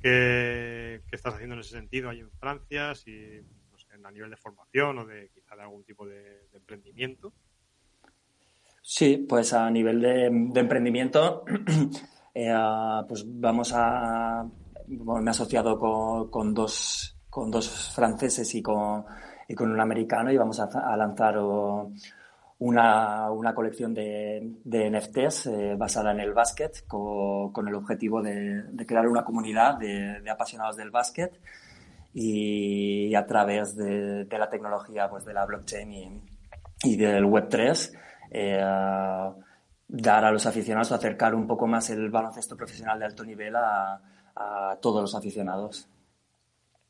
qué, qué estás haciendo en ese sentido ahí en Francia, si no sé, a nivel de formación o de quizá de algún tipo de emprendimiento. Sí, pues a nivel de, emprendimiento, eh, pues vamos a. me he asociado con, dos, con dos franceses y con, y con un americano y vamos a, lanzar una, una, colección de, NFTs eh, basada en el básquet con, el objetivo de, crear una comunidad de, apasionados del básquet y a través de, la tecnología pues de la blockchain y, del Web3 eh, dar a los aficionados, acercar un poco más el baloncesto profesional de alto nivel a, todos los aficionados.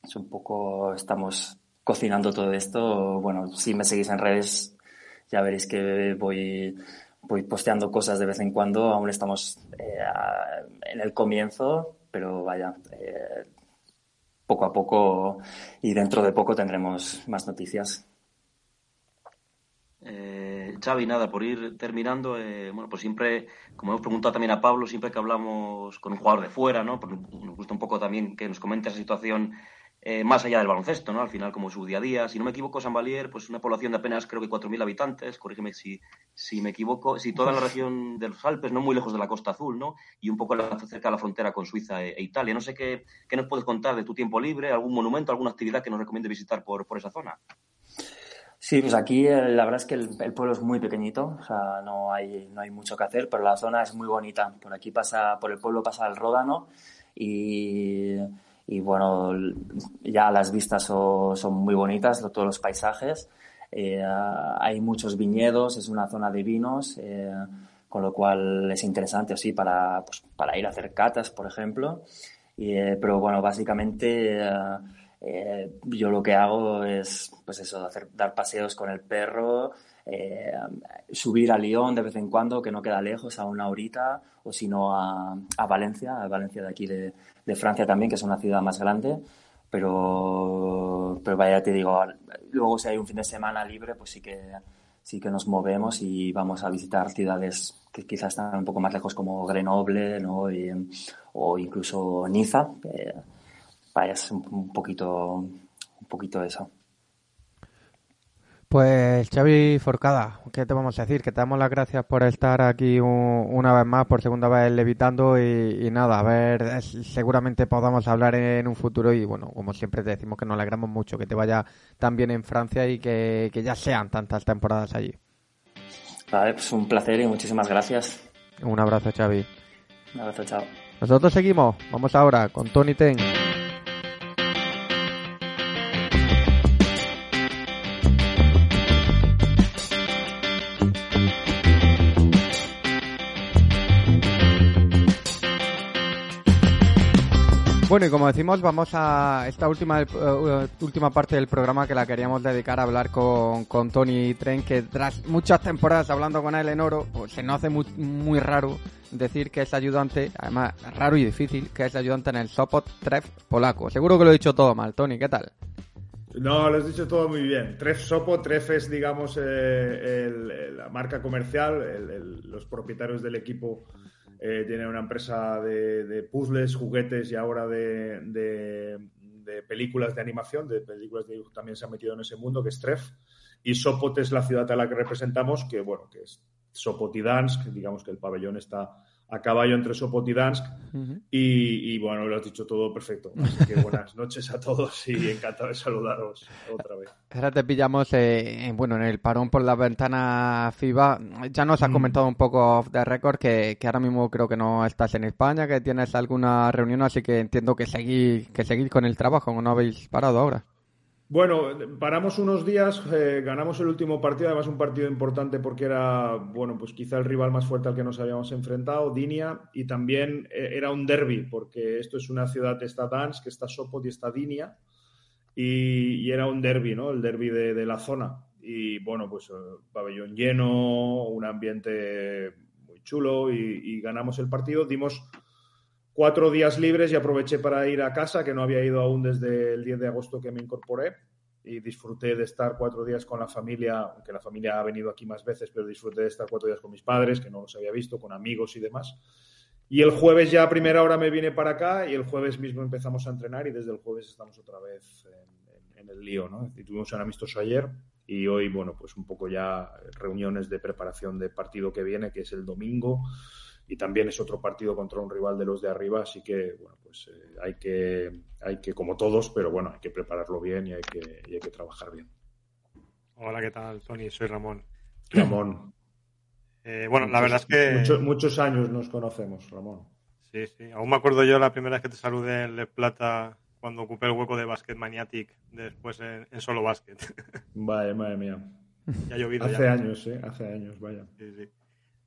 Es un poco, estamos cocinando todo esto. Bueno, si me seguís en redes ya veréis que voy, voy posteando cosas de vez en cuando. Aún estamos eh, en el comienzo, pero vaya, eh, poco a poco y dentro de poco tendremos más noticias. Eh, Xavi, nada, por ir terminando, eh, bueno, pues siempre, como hemos preguntado también a Pablo, siempre que hablamos con un jugador de fuera, ¿no? Porque nos gusta un poco también que nos comente esa situación eh, más allá del baloncesto, ¿no? Al final, como su día a día. Si no me equivoco, San Valier, pues una población de apenas creo que 4.000 habitantes, corrígeme si, si me equivoco, si toda la región de los Alpes, no muy lejos de la Costa Azul, ¿no? Y un poco cerca de la frontera con Suiza e, e, Italia. No sé qué, qué, nos puedes contar de tu tiempo libre, algún monumento, alguna actividad que nos recomiende visitar por, por esa zona. Sí, pues aquí eh, la verdad es que el, el, pueblo es muy pequeñito, o sea, no hay, no hay mucho que hacer, pero la zona es muy bonita. Por aquí pasa, por el pueblo pasa el Ródano y y bueno, ya las vistas son, muy bonitas, todos los paisajes. Eh, hay muchos viñedos, es una zona de vinos, eh, con lo cual es interesante así para, pues, para ir a hacer catas, por ejemplo. Eh, pero bueno, básicamente yo lo que hago es pues eso, hacer, dar paseos con el perro, subir a Lyon de vez en cuando, que no queda lejos, a una horita, o si no a, a Valencia, a Valencia de aquí de, de Francia también, que es una ciudad más grande, pero, pero vaya, te digo, luego si hay un fin de semana libre, pues sí que, sí que nos movemos y vamos a visitar ciudades que quizás están un poco más lejos como Grenoble ¿no? o incluso Niza. vaya, es un, poquito, un poquito eso. Pues Xavi Forcada, ¿qué te vamos a decir? Que te damos las gracias por estar aquí una vez más, por segunda vez levitando y, nada, a ver, seguramente podamos hablar en un futuro y bueno, como siempre te decimos que nos alegramos mucho, que te vaya tan bien en Francia y que, que ya sean tantas temporadas allí. Vale, pues un placer y muchísimas gracias. Un abrazo Xavi. Un abrazo, chao. Nosotros seguimos, vamos ahora con Tony Ten. Bueno, y como decimos, vamos a esta última uh, última parte del programa que la queríamos dedicar a hablar con, con Tony Tren, que tras muchas temporadas hablando con él en oro, pues se nos hace muy, muy raro decir que es ayudante, además raro y difícil, que es ayudante en el Sopot Tref polaco. Seguro que lo he dicho todo mal, Tony, ¿qué tal? No, lo has dicho todo muy bien. Tref Sopot, Tref es, digamos, eh, la marca comercial, los propietarios del equipo eh, tiene una empresa de, puzzles, juguetes y ahora de, películas de animación, de películas de también se ha metido en ese mundo, que es Tref. Y Sopot es la ciudad a la que representamos, que bueno, que es Sopotidansk, digamos que el pabellón está a caballo entre Sopot y Dansk. y, bueno, lo has dicho todo perfecto. Así que buenas noches a todos y encantado de saludaros otra vez. Ahora te pillamos eh, bueno, en el parón por la ventana FIBA. Ya nos has mm. comentado un poco off the record que, que, ahora mismo creo que no estás en España, que tienes alguna reunión, así que entiendo que seguís, que seguís con el trabajo, no habéis parado ahora. Bueno, paramos unos días, eh, ganamos el último partido, además un partido importante porque era, bueno, pues quizá el rival más fuerte al que nos habíamos enfrentado, Dinia, y también eh, era un derby, porque esto es una ciudad, está Dansk, está Sopot y está Dinia, y, era un derby, ¿no? El derby de, la zona. Y bueno, pues eh, pabellón lleno, un ambiente muy chulo, y, y ganamos el partido, dimos cuatro días libres y aproveché para ir a casa, que no había ido aún desde el 10 de agosto que me incorporé. Y disfruté de estar cuatro días con la familia, aunque la familia ha venido aquí más veces, pero disfruté de estar cuatro días con mis padres, que no los había visto, con amigos y demás. Y el jueves ya a primera hora me vine para acá y el jueves mismo empezamos a entrenar y desde el jueves estamos otra vez en, el lío, ¿no? Y tuvimos un amistoso ayer y hoy, bueno, pues un poco ya reuniones de preparación de partido que viene, que es el domingo y también es otro partido contra un rival de los de arriba, así que, bueno, pues eh, hay, que, hay que, como todos, pero bueno, hay que prepararlo bien y hay que, hay que trabajar bien. Hola, ¿qué tal, Tony? Soy Ramón. Ramón. Eh, bueno, la verdad es que... Muchos, muchos años nos conocemos, Ramón. Sí, sí. Aún me acuerdo yo la primera vez que te saludé en Le Plata cuando ocupé el hueco de Basket Maniatic después en, solo Basket. Vale, madre mía. Ya ha llovido. Hace años, ¿eh? Hace años, vaya. Sí, sí.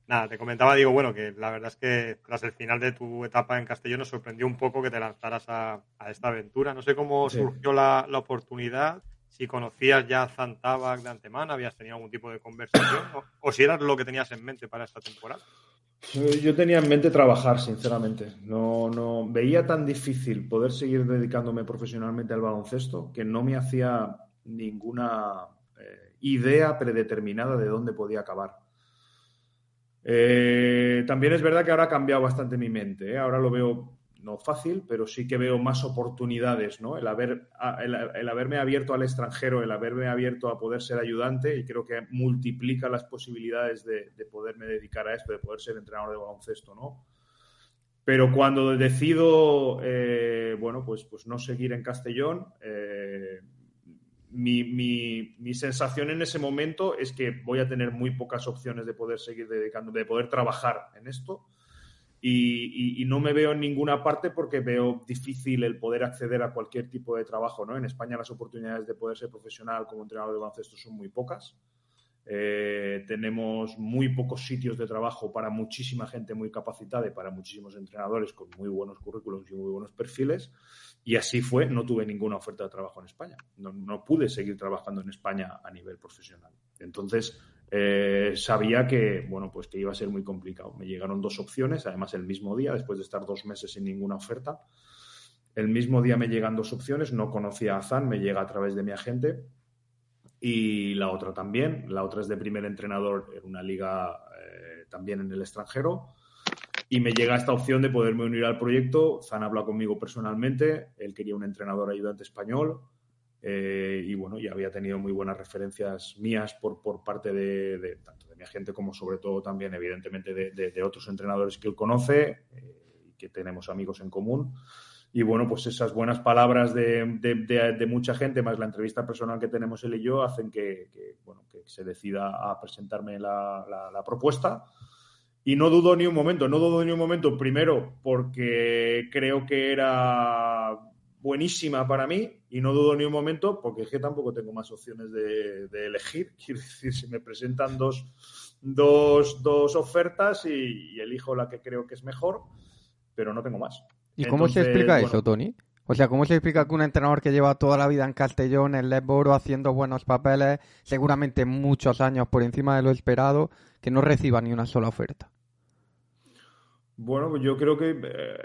Nada, te comentaba, digo, bueno, que la verdad es que tras el final de tu etapa en Castellón nos sorprendió un poco que te lanzaras a, esta aventura. No sé cómo surgió la, oportunidad, si conocías ya a Zantabac de antemano, habías tenido algún tipo de conversación, o, si era lo que tenías en mente para esta temporada. Yo tenía en mente trabajar, sinceramente. No, no veía tan difícil poder seguir dedicándome profesionalmente al baloncesto que no me hacía ninguna eh, idea predeterminada de dónde podía acabar. Eh, también es verdad que ahora ha cambiado bastante mi mente. ¿eh? Ahora lo veo no fácil, pero sí que veo más oportunidades, ¿no? El, haber, el, haberme abierto al extranjero, el haberme abierto a poder ser ayudante y creo que multiplica las posibilidades de, poderme dedicar a esto, de poder ser entrenador de baloncesto, ¿no? Pero cuando decido, eh, bueno, pues, pues no seguir en Castellón, mi, mi, sensación en ese momento es que voy a tener muy pocas opciones de poder seguir dedicando, de poder trabajar en esto. Y, no me veo en ninguna parte porque veo difícil el poder acceder a cualquier tipo de trabajo. ¿no? En España las oportunidades de poder ser profesional como entrenador de baloncesto son muy pocas. Eh, tenemos muy pocos sitios de trabajo para muchísima gente muy capacitada y para muchísimos entrenadores con muy buenos currículos y muy buenos perfiles. Y así fue, no tuve ninguna oferta de trabajo en España. No, pude seguir trabajando en España a nivel profesional. Entonces, eh, sabía que, bueno, pues que iba a ser muy complicado. Me llegaron dos opciones, además el mismo día, después de estar dos meses sin ninguna oferta. El mismo día me llegan dos opciones, no conocía a Zan, me llega a través de mi agente. Y la otra también, la otra es de primer entrenador en una liga eh, también en el extranjero y me llega esta opción de poderme unir al proyecto. Zan habla conmigo personalmente, él quería un entrenador ayudante español eh, y bueno, ya había tenido muy buenas referencias mías por, por parte de, tanto de mi agente como sobre todo también evidentemente de, otros entrenadores que él conoce eh, y que tenemos amigos en común. Y bueno, pues esas buenas palabras de, mucha gente, más la entrevista personal que tenemos él y yo, hacen que, bueno, que se decida a presentarme la, la propuesta. Y no dudo ni un momento, no dudo ni un momento, primero porque creo que era buenísima para mí y no dudo ni un momento porque es que tampoco tengo más opciones de, elegir. Quiero decir, si me presentan dos, dos, dos ofertas y, elijo la que creo que es mejor, pero no tengo más. ¿Y cómo se explica eso, Tony? O sea, ¿cómo se explica que un entrenador que lleva toda la vida en Castellón, en Lesboro, haciendo buenos papeles, seguramente muchos años por encima de lo esperado, que no reciba ni una sola oferta? Bueno, pues yo creo que eh,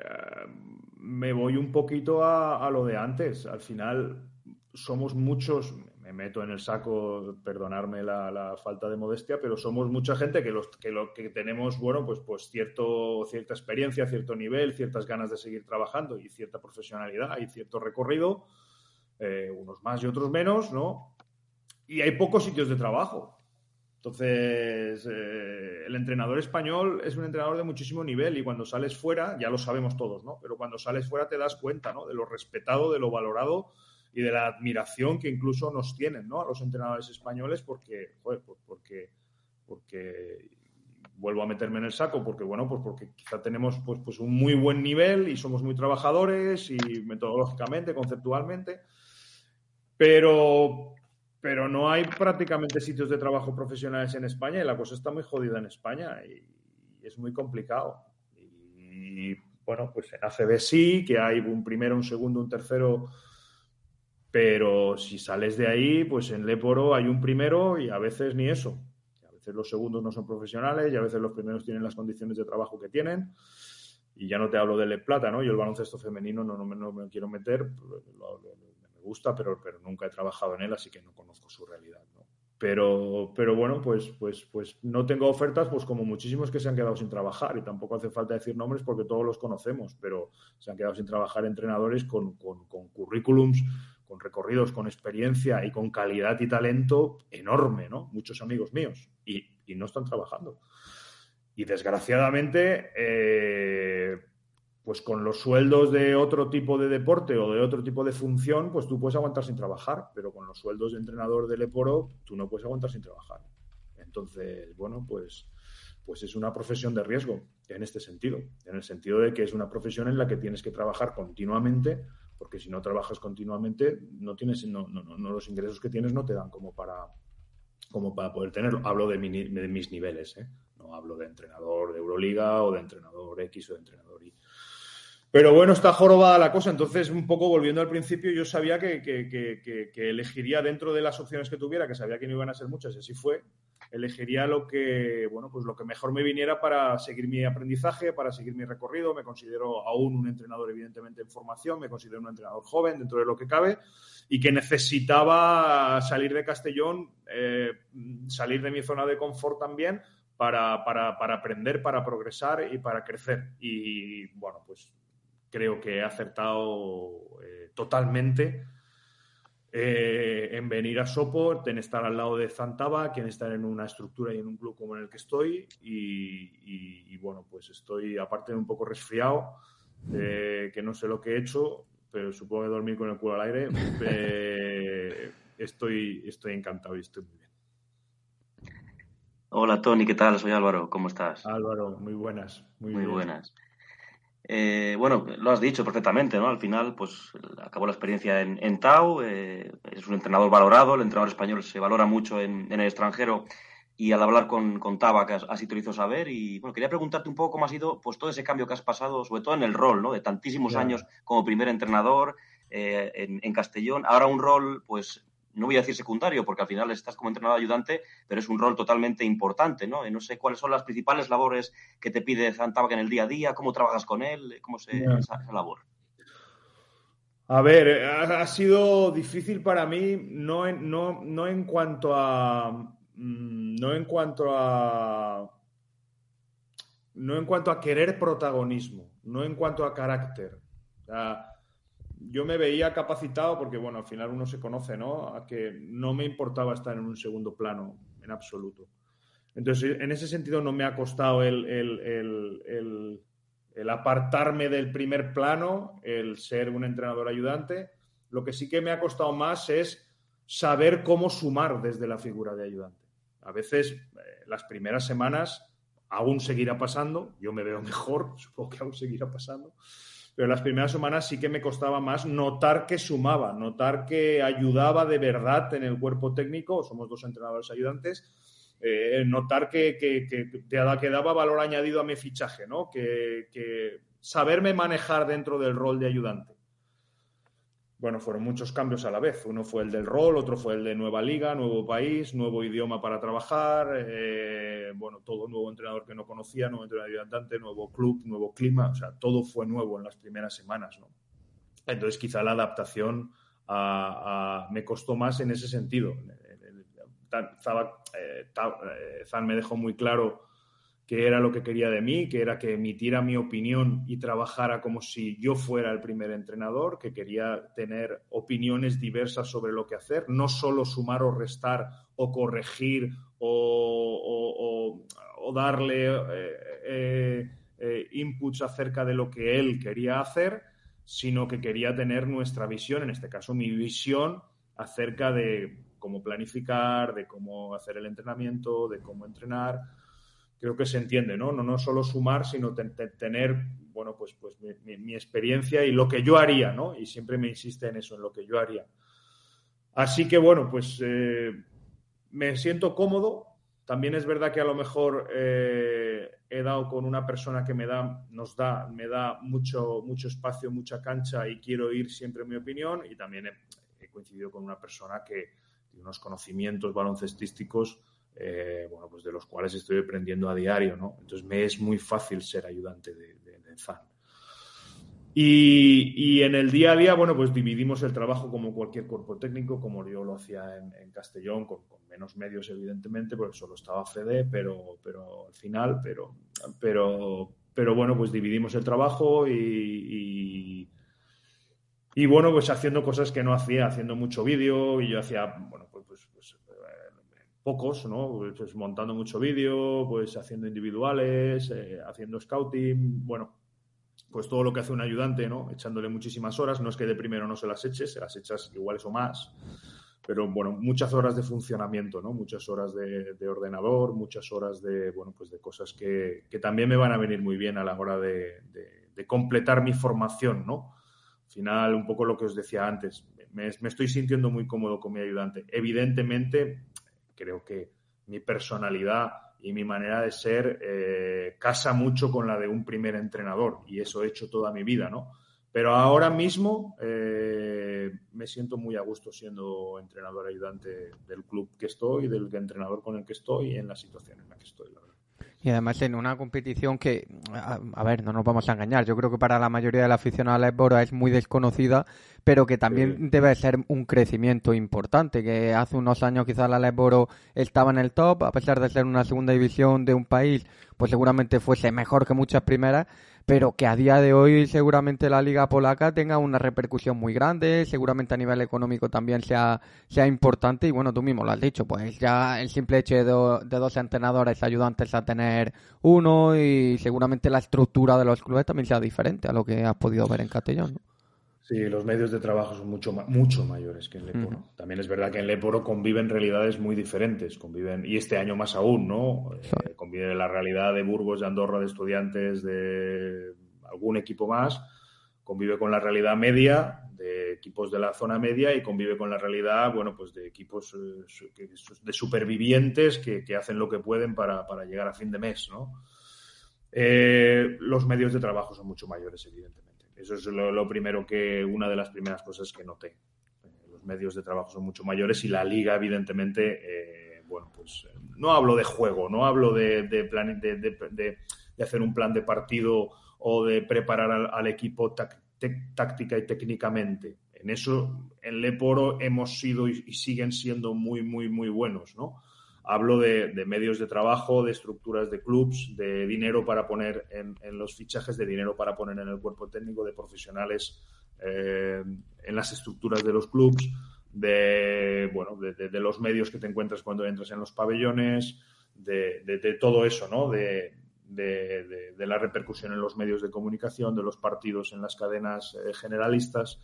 me voy un poquito a, lo de antes. Al final somos muchos, me meto en el saco, perdonarme la, falta de modestia, pero somos mucha gente que, los, que, lo, que tenemos, bueno, pues, pues cierto, cierta experiencia, cierto nivel, ciertas ganas de seguir trabajando y cierta profesionalidad y cierto recorrido, eh, unos más y otros menos, ¿no? Y hay pocos sitios de trabajo. Entonces, eh, el entrenador español es un entrenador de muchísimo nivel y cuando sales fuera, ya lo sabemos todos, ¿no? Pero cuando sales fuera te das cuenta, ¿no? De lo respetado, de lo valorado y de la admiración que incluso nos tienen, ¿no? A los entrenadores españoles porque, pues porque, porque vuelvo a meterme en el saco porque, bueno, pues porque quizá tenemos pues, pues un muy buen nivel y somos muy trabajadores y metodológicamente, conceptualmente, pero pero no hay prácticamente sitios de trabajo profesionales en España y la cosa está muy jodida en España y, es muy complicado. Y bueno, pues en ACB sí, que hay un primero, un segundo, un tercero, pero si sales de ahí, pues en Leporo hay un primero y a veces ni eso. A veces los segundos no son profesionales y a veces los primeros tienen las condiciones de trabajo que tienen. Y ya no te hablo del Le Plata, ¿no? Yo el baloncesto femenino no, no, me quiero meter, gusta, pero, pero nunca he trabajado en él, así que no conozco su realidad. Pero, pero bueno, pues, pues, pues no tengo ofertas, pues como muchísimos que se han quedado sin trabajar, y tampoco hace falta decir nombres porque todos los conocemos, pero se han quedado sin trabajar entrenadores con, con, con currículums, con recorridos, con experiencia y con calidad y talento enorme, ¿no? Muchos amigos míos, y, no están trabajando. Y desgraciadamente, eh, pues con los sueldos de otro tipo de deporte o de otro tipo de función, pues tú puedes aguantar sin trabajar, pero con los sueldos de entrenador del Eporo, tú no puedes aguantar sin trabajar. Entonces, bueno, pues, pues es una profesión de riesgo en este sentido, en el sentido de que es una profesión en la que tienes que trabajar continuamente porque si no trabajas continuamente, no tienes, no, no, no, los ingresos que tienes no te dan como para, como para poder tenerlo. Hablo de, mis niveles, ¿eh? no hablo de entrenador de Euroliga o de entrenador X o de entrenador Y. Pero bueno, está jorobada la cosa. Entonces, un poco volviendo al principio, yo sabía que, que, elegiría dentro de las opciones que tuviera, que sabía que no iban a ser muchas, y así fue, elegiría lo que, bueno, pues lo que mejor me viniera para seguir mi aprendizaje, para seguir mi recorrido. Me considero aún un entrenador, evidentemente, en formación, me considero un entrenador joven dentro de lo que cabe y que necesitaba salir de Castellón, eh, salir de mi zona de confort también para, para, para aprender, para progresar y para crecer. Y bueno, pues creo que he acertado eh, totalmente eh, en venir a Soport, en estar al lado de Zantaba, en estar en una estructura y en un club como en el que estoy. Y, bueno, pues estoy, aparte de un poco resfriado, eh, que no sé lo que he hecho, pero supongo que dormir con el culo al aire. estoy, estoy encantado y estoy muy bien. Hola Tony, ¿qué tal? Soy Álvaro, ¿cómo estás? Álvaro, muy buenas. Muy, muy buenas. Eh, bueno, lo has dicho perfectamente, ¿no? Al final, pues acabó la experiencia en, en Tau, eh, es un entrenador valorado, el entrenador español se valora mucho en, el extranjero y al hablar con, con Tabac así te lo hizo saber y bueno, quería preguntarte un poco cómo ha sido pues todo ese cambio que has pasado, sobre todo en el rol, ¿no? De tantísimos años como primer entrenador eh, en, en, Castellón, ahora un rol pues no voy a decir secundario, porque al final estás como entrenador ayudante, pero es un rol totalmente importante, ¿no? no sé cuáles son las principales labores que te pide Zantabac en el día a día, cómo trabajas con él, cómo se esa, labor. A ver, ha, sido difícil para mí, no en, no, no en cuanto a. Mm, no en cuanto a. No en cuanto a querer protagonismo, no en cuanto a carácter. O sea, yo me veía capacitado porque, bueno, al final uno se conoce, ¿no? A que no me importaba estar en un segundo plano en absoluto. Entonces, en ese sentido no me ha costado el, el, apartarme del primer plano, el ser un entrenador ayudante. Lo que sí que me ha costado más es saber cómo sumar desde la figura de ayudante. A veces, eh, las primeras semanas aún seguirá pasando, yo me veo mejor, supongo que aún seguirá pasando, pero las primeras semanas sí que me costaba más notar que sumaba, notar que ayudaba de verdad en el cuerpo técnico, somos dos entrenadores ayudantes, eh, notar que, que, que, daba valor añadido a mi fichaje, ¿no? que saberme manejar dentro del rol de ayudante bueno, fueron muchos cambios a la vez. Uno fue el del rol, otro fue el de nueva liga, nuevo país, nuevo idioma para trabajar, eh, bueno, todo nuevo entrenador que no conocía, nuevo entrenador ayudante, nuevo club, nuevo clima, o sea, todo fue nuevo en las primeras semanas, ¿no? Entonces, quizá la adaptación me costó más en ese sentido. Eh, Zan me dejó muy claro que era lo que quería de mí, que era que emitiera mi opinión y trabajara como si yo fuera el primer entrenador, que quería tener opiniones diversas sobre lo que hacer, no solo sumar o restar o corregir o, darle eh, eh, eh, inputs acerca de lo que él quería hacer, sino que quería tener nuestra visión, en este caso mi visión, acerca de cómo planificar, de cómo hacer el entrenamiento, de cómo entrenar creo que se entiende, ¿no? No, no solo sumar, sino tener, bueno, pues, pues mi, experiencia y lo que yo haría, ¿no? Y siempre me insiste en eso, en lo que yo haría. Así que, bueno, pues eh, me siento cómodo. También es verdad que a lo mejor eh, he dado con una persona que me da, nos da, me da mucho, mucho espacio, mucha cancha y quiero ir siempre mi opinión. Y también he, coincidido con una persona que tiene unos conocimientos baloncestísticos eh, bueno, pues de los cuales estoy aprendiendo a diario, ¿no? Entonces me es muy fácil ser ayudante de, de, Zan. Y, en el día a día, bueno, pues dividimos el trabajo como cualquier cuerpo técnico, como yo lo hacía en, Castellón, con, menos medios, evidentemente, porque solo estaba Fede, pero, pero al final, pero, pero, pero bueno, pues dividimos el trabajo y, y, bueno, pues haciendo cosas que no hacía, haciendo mucho vídeo, y yo hacía, bueno, pues, pues, pues pocos, ¿no? Pues montando mucho vídeo, pues haciendo individuales, eh, haciendo scouting, bueno, pues todo lo que hace un ayudante, ¿no? Echándole muchísimas horas, no es que de primero no se las eches, se las echas iguales o más, pero bueno, muchas horas de funcionamiento, ¿no? Muchas horas de, ordenador, muchas horas de, bueno, pues de cosas que, también me van a venir muy bien a la hora de, de completar mi formación, ¿no? Al final, un poco lo que os decía antes, me, estoy sintiendo muy cómodo con mi ayudante. Evidentemente, creo que mi personalidad y mi manera de ser eh, casa mucho con la de un primer entrenador y eso he hecho toda mi vida, ¿no? Pero ahora mismo eh, me siento muy a gusto siendo entrenador ayudante del club que estoy, del entrenador con el que estoy y en la situación en la que estoy, la verdad. Y además en una competición que, a, ver, no nos vamos a engañar, yo creo que para la mayoría de la afición a la Ébora es muy desconocida, pero que también debe ser un crecimiento importante, que hace unos años quizás la Lesboro estaba en el top, a pesar de ser una segunda división de un país, pues seguramente fuese mejor que muchas primeras, pero que a día de hoy seguramente la liga polaca tenga una repercusión muy grande, seguramente a nivel económico también sea, sea importante y bueno, tú mismo lo has dicho, pues ya el simple hecho de, de dos entrenadores ayudantes a tener uno y seguramente la estructura de los clubes también sea diferente a lo que has podido ver en Castellón. Sí, los medios de trabajo son mucho, mucho mayores que en Leporo. También es verdad que en Leporo conviven realidades muy diferentes, conviven, y este año más aún, ¿no? Eh, convive la realidad de Burgos, de Andorra, de estudiantes, de algún equipo más, convive con la realidad media de equipos de la zona media y convive con la realidad, bueno, pues de equipos eh, de supervivientes que, hacen lo que pueden para, llegar a fin de mes, ¿no? Eh, los medios de trabajo son mucho mayores, evidentemente. Eso es lo, primero que, una de las primeras cosas que noté. Eh, los medios de trabajo son mucho mayores y la liga, evidentemente, eh, bueno, pues eh, no hablo de juego, no hablo de, de, hacer un plan de partido o de preparar al, equipo táctica y técnicamente. En eso, en Leporo hemos sido y siguen siendo muy, muy, muy buenos, ¿no? Hablo de, medios de trabajo, de estructuras de clubs, de dinero para poner en, los fichajes, de dinero para poner en el cuerpo técnico, de profesionales eh, en las estructuras de los clubs, de, bueno, de, los medios que te encuentras cuando entras en los pabellones, de, todo eso, ¿no? De, la repercusión en los medios de comunicación, de los partidos en las cadenas eh, generalistas.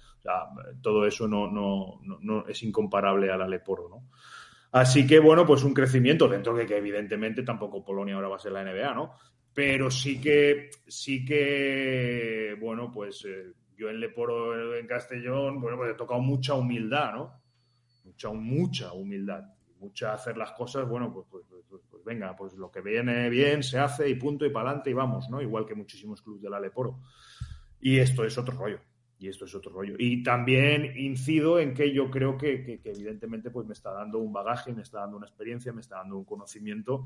todo eso no, no, no, es incomparable al Aleporo, ¿no? Así que, bueno, pues un crecimiento dentro de que evidentemente tampoco Polonia ahora va a ser la NBA, ¿no? Pero sí que, sí que, bueno, pues eh, yo en Leporo, en Castellón, bueno, pues he tocado mucha humildad, ¿no? Mucha, mucha humildad. Mucha hacer las cosas, bueno, pues, pues, pues, pues, venga, pues lo que viene bien se hace y punto y para adelante y vamos, ¿no? Igual que muchísimos clubes de la Leporo. Y esto es otro rollo y esto es otro rollo. Y también incido en que yo creo que, evidentemente pues me está dando un bagaje, me está dando una experiencia, me está dando un conocimiento,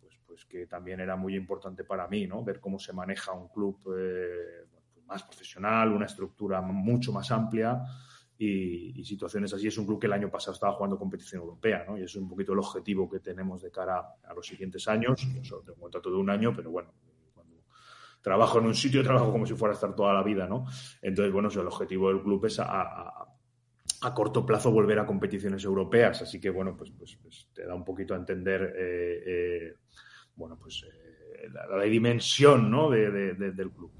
pues, pues que también era muy importante para mí, ¿no? Ver cómo se maneja un club eh, pues, más profesional, una estructura mucho más amplia. Y, situaciones así. Es un club que el año pasado estaba jugando competición europea, ¿no? Y eso es un poquito el objetivo que tenemos de cara a los siguientes años. Yo solo tengo un contrato de un año, pero bueno, trabajo en un sitio, trabajo como si fuera a estar toda la vida, ¿no? Entonces, bueno, el objetivo del club es a, corto plazo volver a competiciones europeas, así que, bueno, pues, pues, pues te da un poquito a entender, eh, eh, bueno, pues eh, la, dimensión, ¿no? del club.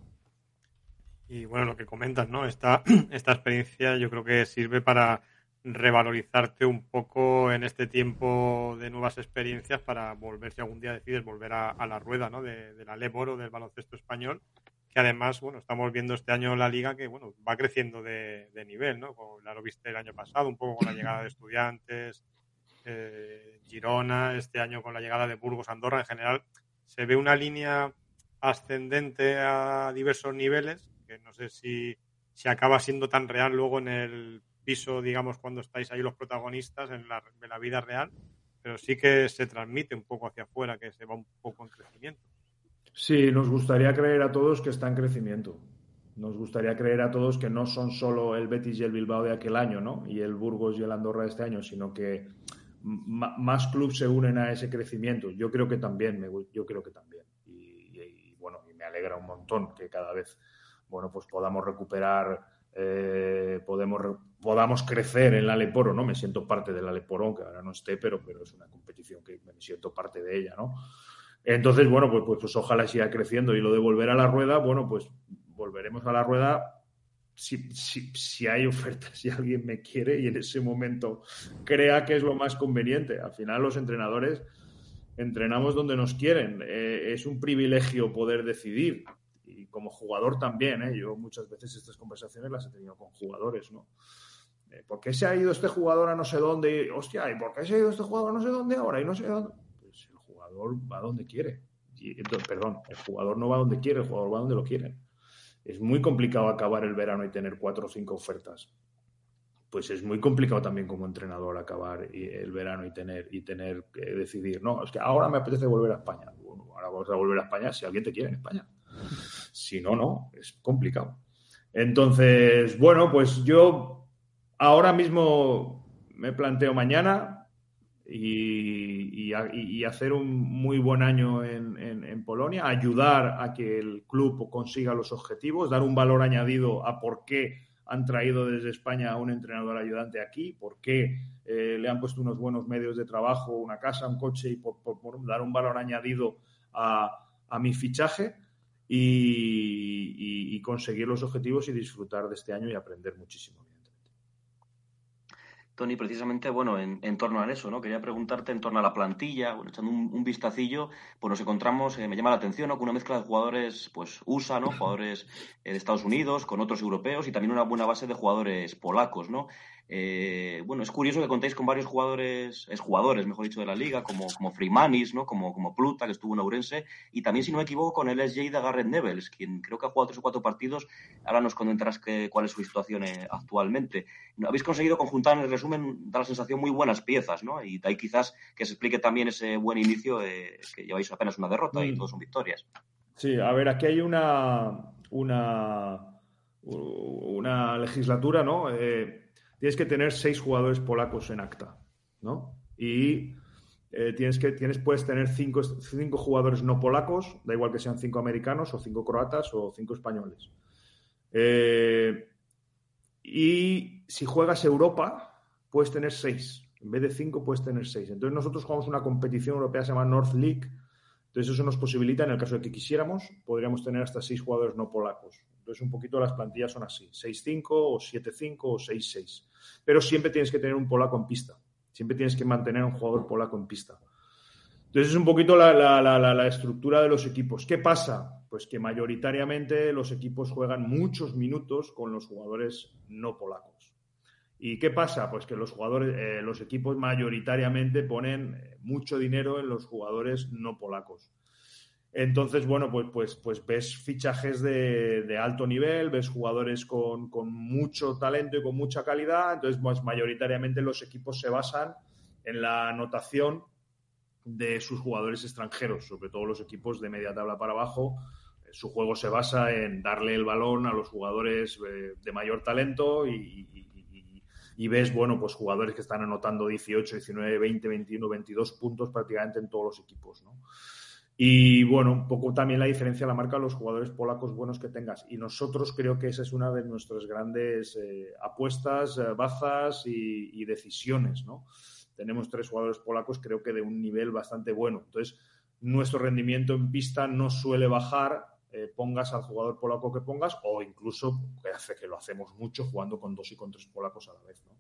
Y bueno, lo que comentas, ¿no? Esta, esta experiencia yo creo que sirve para revalorizarte un poco en este tiempo de nuevas experiencias para volver, si algún día decides volver a, la rueda ¿no? de, la Leboro, del baloncesto español, que además, bueno, estamos viendo este año la liga que, bueno, va creciendo de, nivel, ¿no? Ya lo viste el año pasado, un poco con la llegada de estudiantes, eh, Girona, este año con la llegada de Burgos, Andorra, en general, se ve una línea ascendente a diversos niveles, que no sé si, si acaba siendo tan real luego en el piso, digamos, cuando estáis ahí los protagonistas en la, la vida real, pero sí que se transmite un poco hacia afuera, que se va un poco en crecimiento. Sí, nos gustaría creer a todos que está en crecimiento. Nos gustaría creer a todos que no son solo el Betis y el Bilbao de aquel año, ¿no? Y el Burgos y el Andorra de este año, sino que más clubes se unen a ese crecimiento. Yo creo que también, me, yo creo que también. Y, bueno, y me alegra un montón que cada vez, bueno, pues podamos recuperar eh, podemos, podamos crecer en la Leporo, ¿no? Me siento parte de la Leporo, aunque ahora no esté, pero, pero es una competición que me siento parte de ella, ¿no? Entonces, bueno, pues, pues, pues ojalá siga creciendo. Y lo de volver a la rueda, bueno, pues volveremos a la rueda si, si, si, hay ofertas, si alguien me quiere y en ese momento crea que es lo más conveniente. Al final los entrenadores entrenamos donde nos quieren. Eh, es un privilegio poder decidir como jugador también, ¿eh? yo muchas veces estas conversaciones las he tenido con jugadores, ¿no? Eh, ¿Por qué se ha ido este jugador a no sé dónde? Y, hostia, ¿y por qué se ha ido este jugador a no sé dónde ahora? Y no sé dónde. Pues el jugador va donde quiere. Y, perdón, el jugador no va donde quiere, el jugador va donde lo quiere. Es muy complicado acabar el verano y tener cuatro o cinco ofertas. Pues es muy complicado también como entrenador acabar el verano y tener y tener que decidir, no, es que ahora me apetece volver a España. Bueno, ahora vamos a volver a España si alguien te quiere en España. Si no, no, es complicado. Entonces, bueno, pues yo ahora mismo me planteo mañana y, hacer un muy buen año en, Polonia, ayudar a que el club consiga los objetivos, dar un valor añadido a por qué han traído desde España a un entrenador ayudante aquí, por qué eh, le han puesto unos buenos medios de trabajo, una casa, un coche y por, dar un valor añadido a, a mi fichaje y, conseguir los objetivos y disfrutar de este año y aprender muchísimo. Tony, precisamente, bueno, en, torno a eso, ¿no? Quería preguntarte en torno a la plantilla, bueno, echando un, vistacillo, pues nos encontramos, eh, me llama la atención, ¿no? Con una mezcla de jugadores, pues, USA, ¿no? Jugadores eh, de Estados Unidos, con otros europeos y también una buena base de jugadores polacos, ¿no? Eh, bueno, es curioso que contéis con varios jugadores, es jugadores, mejor dicho, de la liga, como, como Freemanis, ¿no? Como, como Pluta, que estuvo en Ourense, y también, si no me equivoco, con el SJ de Garrett Nevels, quien creo que ha jugado tres o cuatro partidos. Ahora nos comentarás que, cuál es su situación eh, actualmente. Habéis conseguido conjuntar, en el resumen, da la sensación, muy buenas piezas, ¿no? Y ahí quizás que se explique también ese buen inicio, eh, que lleváis apenas una derrota y mm. todos son victorias. Sí, a ver, aquí hay una, una, una legislatura, ¿no? Tienes que tener seis jugadores polacos en acta, ¿no? Y eh, tienes que, tienes, puedes tener cinco, cinco, jugadores no polacos, da igual que sean cinco americanos o cinco croatas o cinco españoles. Eh, y si juegas Europa, puedes tener seis. En vez de cinco, puedes tener seis. Entonces nosotros jugamos una competición europea que se llama North League. Entonces eso nos posibilita, en el caso de que quisiéramos, podríamos tener hasta seis jugadores no polacos. Entonces un poquito las plantillas son así, 6-5 o 7-5 o 6-6 pero siempre tienes que tener un polaco en pista. Siempre tienes que mantener un jugador polaco en pista. Entonces es un poquito la, estructura de los equipos. ¿Qué pasa? Pues que mayoritariamente los equipos juegan muchos minutos con los jugadores no polacos. ¿Y qué pasa? Pues que los jugadores, eh, los equipos mayoritariamente ponen eh, mucho dinero en los jugadores no polacos. Entonces, bueno, pues, pues, pues ves fichajes de, alto nivel, ves jugadores con, mucho talento y con mucha calidad. Entonces, pues, mayoritariamente los equipos se basan en la anotación de sus jugadores extranjeros, sobre todo los equipos de media tabla para abajo. Su juego se basa en darle el balón a los jugadores eh, de mayor talento y, y ves, bueno, pues jugadores que están anotando 18, 19, 20, 21, 22 puntos prácticamente en todos los equipos, ¿no? Y bueno, un poco también la diferencia la marca los jugadores polacos buenos que tengas. Y nosotros creo que esa es una de nuestras grandes eh, apuestas, eh, bazas y, decisiones, ¿no? Tenemos tres jugadores polacos, creo que de un nivel bastante bueno. Entonces, nuestro rendimiento en pista no suele bajar, eh, pongas al jugador polaco que pongas, o incluso, que hace que lo hacemos mucho, jugando con dos y con tres polacos a la vez, ¿no?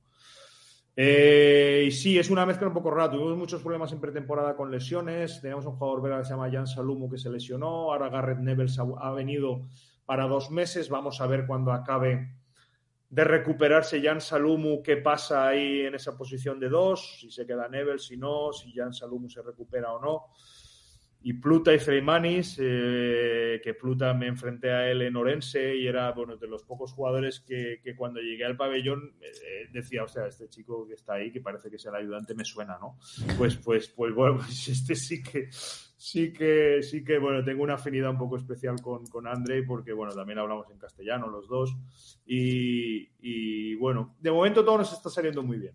Eh, y sí, es una mezcla un poco rara. Tuvimos muchos problemas en pretemporada con lesiones. Teníamos un jugador belga que se llama Jan Salumo que se lesionó. Ahora Garrett Nevels ha, venido para dos meses. Vamos a ver cuando acabe de recuperarse Jan Salumu qué pasa ahí en esa posición de dos. Si se queda Nevels, si no, si Jan Salumu se recupera o no y Pluta y Freimanis, eh, que Pluta me enfrenté a él en Orense y era bueno de los pocos jugadores que, cuando llegué al pabellón eh, decía, o sea, este chico que está ahí, que parece que es el ayudante, me suena, ¿no? Pues, pues, pues bueno, pues este sí que, sí que, sí que, bueno, tengo una afinidad un poco especial con, con Andrei porque, bueno, también hablamos en castellano los dos y, y bueno, de momento todo nos está saliendo muy bien.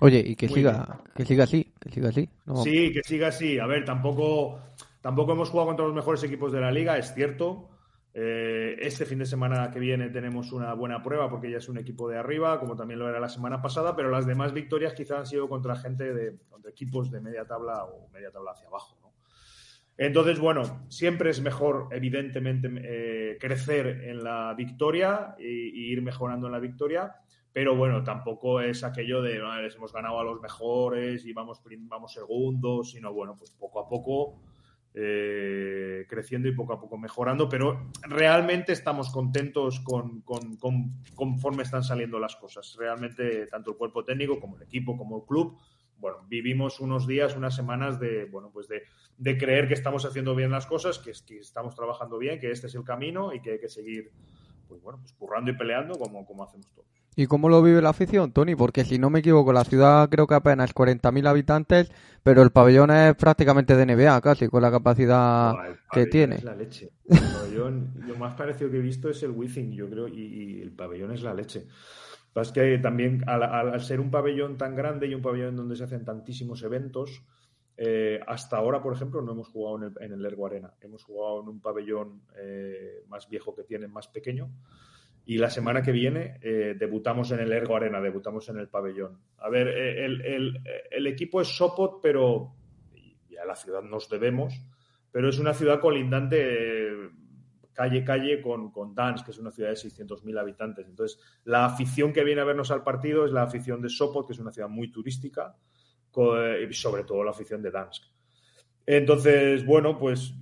Oye, y que siga, que siga así, que siga así. Sí, que siga así. A ver, tampoco, tampoco hemos jugado contra los mejores equipos de la liga, es cierto. Eh, este fin de semana que viene tenemos una buena prueba porque ya es un equipo de arriba, como también lo era la semana pasada, pero las demás victorias quizás han sido contra gente de contra equipos de media tabla o media tabla hacia abajo. ¿no? Entonces, bueno, siempre es mejor, evidentemente, eh, crecer en la victoria e ir mejorando en la victoria pero bueno, tampoco es aquello de les hemos ganado a los mejores y vamos, vamos segundos, sino bueno, pues poco a poco eh, creciendo y poco a poco mejorando, pero realmente estamos contentos con, conforme están saliendo las cosas. Realmente, tanto el cuerpo técnico como el equipo, como el club, bueno, vivimos unos días, unas semanas de, bueno, pues de, creer que estamos haciendo bien las cosas, que, que, estamos trabajando bien, que este es el camino y que hay que seguir, pues bueno, pues currando y peleando como, como hacemos todos. ¿Y cómo lo vive la afición, Tony? Porque si no me equivoco, la ciudad creo que apenas 40.000 habitantes, pero el pabellón es prácticamente de NBA, casi, con la capacidad que tiene. Es la leche. El pabellón, lo más parecido que he visto es el Wizzing, yo creo, y, el pabellón es la leche. Es que también, al, ser un pabellón tan grande y un pabellón donde se hacen tantísimos eventos, eh, hasta ahora, por ejemplo, no hemos jugado en el, en el Ergo Arena. Hemos jugado en un pabellón eh, más viejo que tienen, más pequeño. Y la semana que viene eh, debutamos en el Ergo Arena, debutamos en el pabellón. A ver, eh, el, equipo es Sopot, pero y a la ciudad nos debemos, pero es una ciudad colindante calle calle con, con Dansk, que es una ciudad de 600.000 habitantes. Entonces, la afición que viene a vernos al partido es la afición de Sopot, que es una ciudad muy turística, y sobre todo la afición de Dansk. Entonces, bueno, pues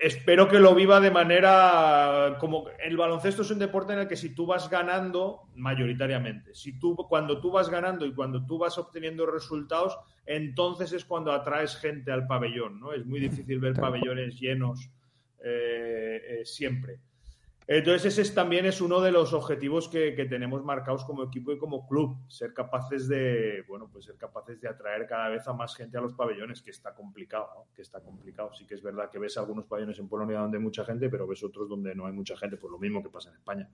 espero que lo viva de manera como el baloncesto es un deporte en el que si tú vas ganando mayoritariamente, si tú cuando tú vas ganando y cuando tú vas obteniendo resultados, entonces es cuando atraes gente al pabellón, ¿no? Es muy difícil ver pabellones llenos eh, eh, siempre. Entonces ese también es uno de los objetivos que, tenemos marcados como equipo y como club, ser capaces de, bueno, pues ser capaces de atraer cada vez a más gente a los pabellones, que está complicado, que está complicado. Sí que es verdad que ves algunos pabellones en Polonia donde hay mucha gente, pero ves otros donde no hay mucha gente, pues lo mismo que pasa en España,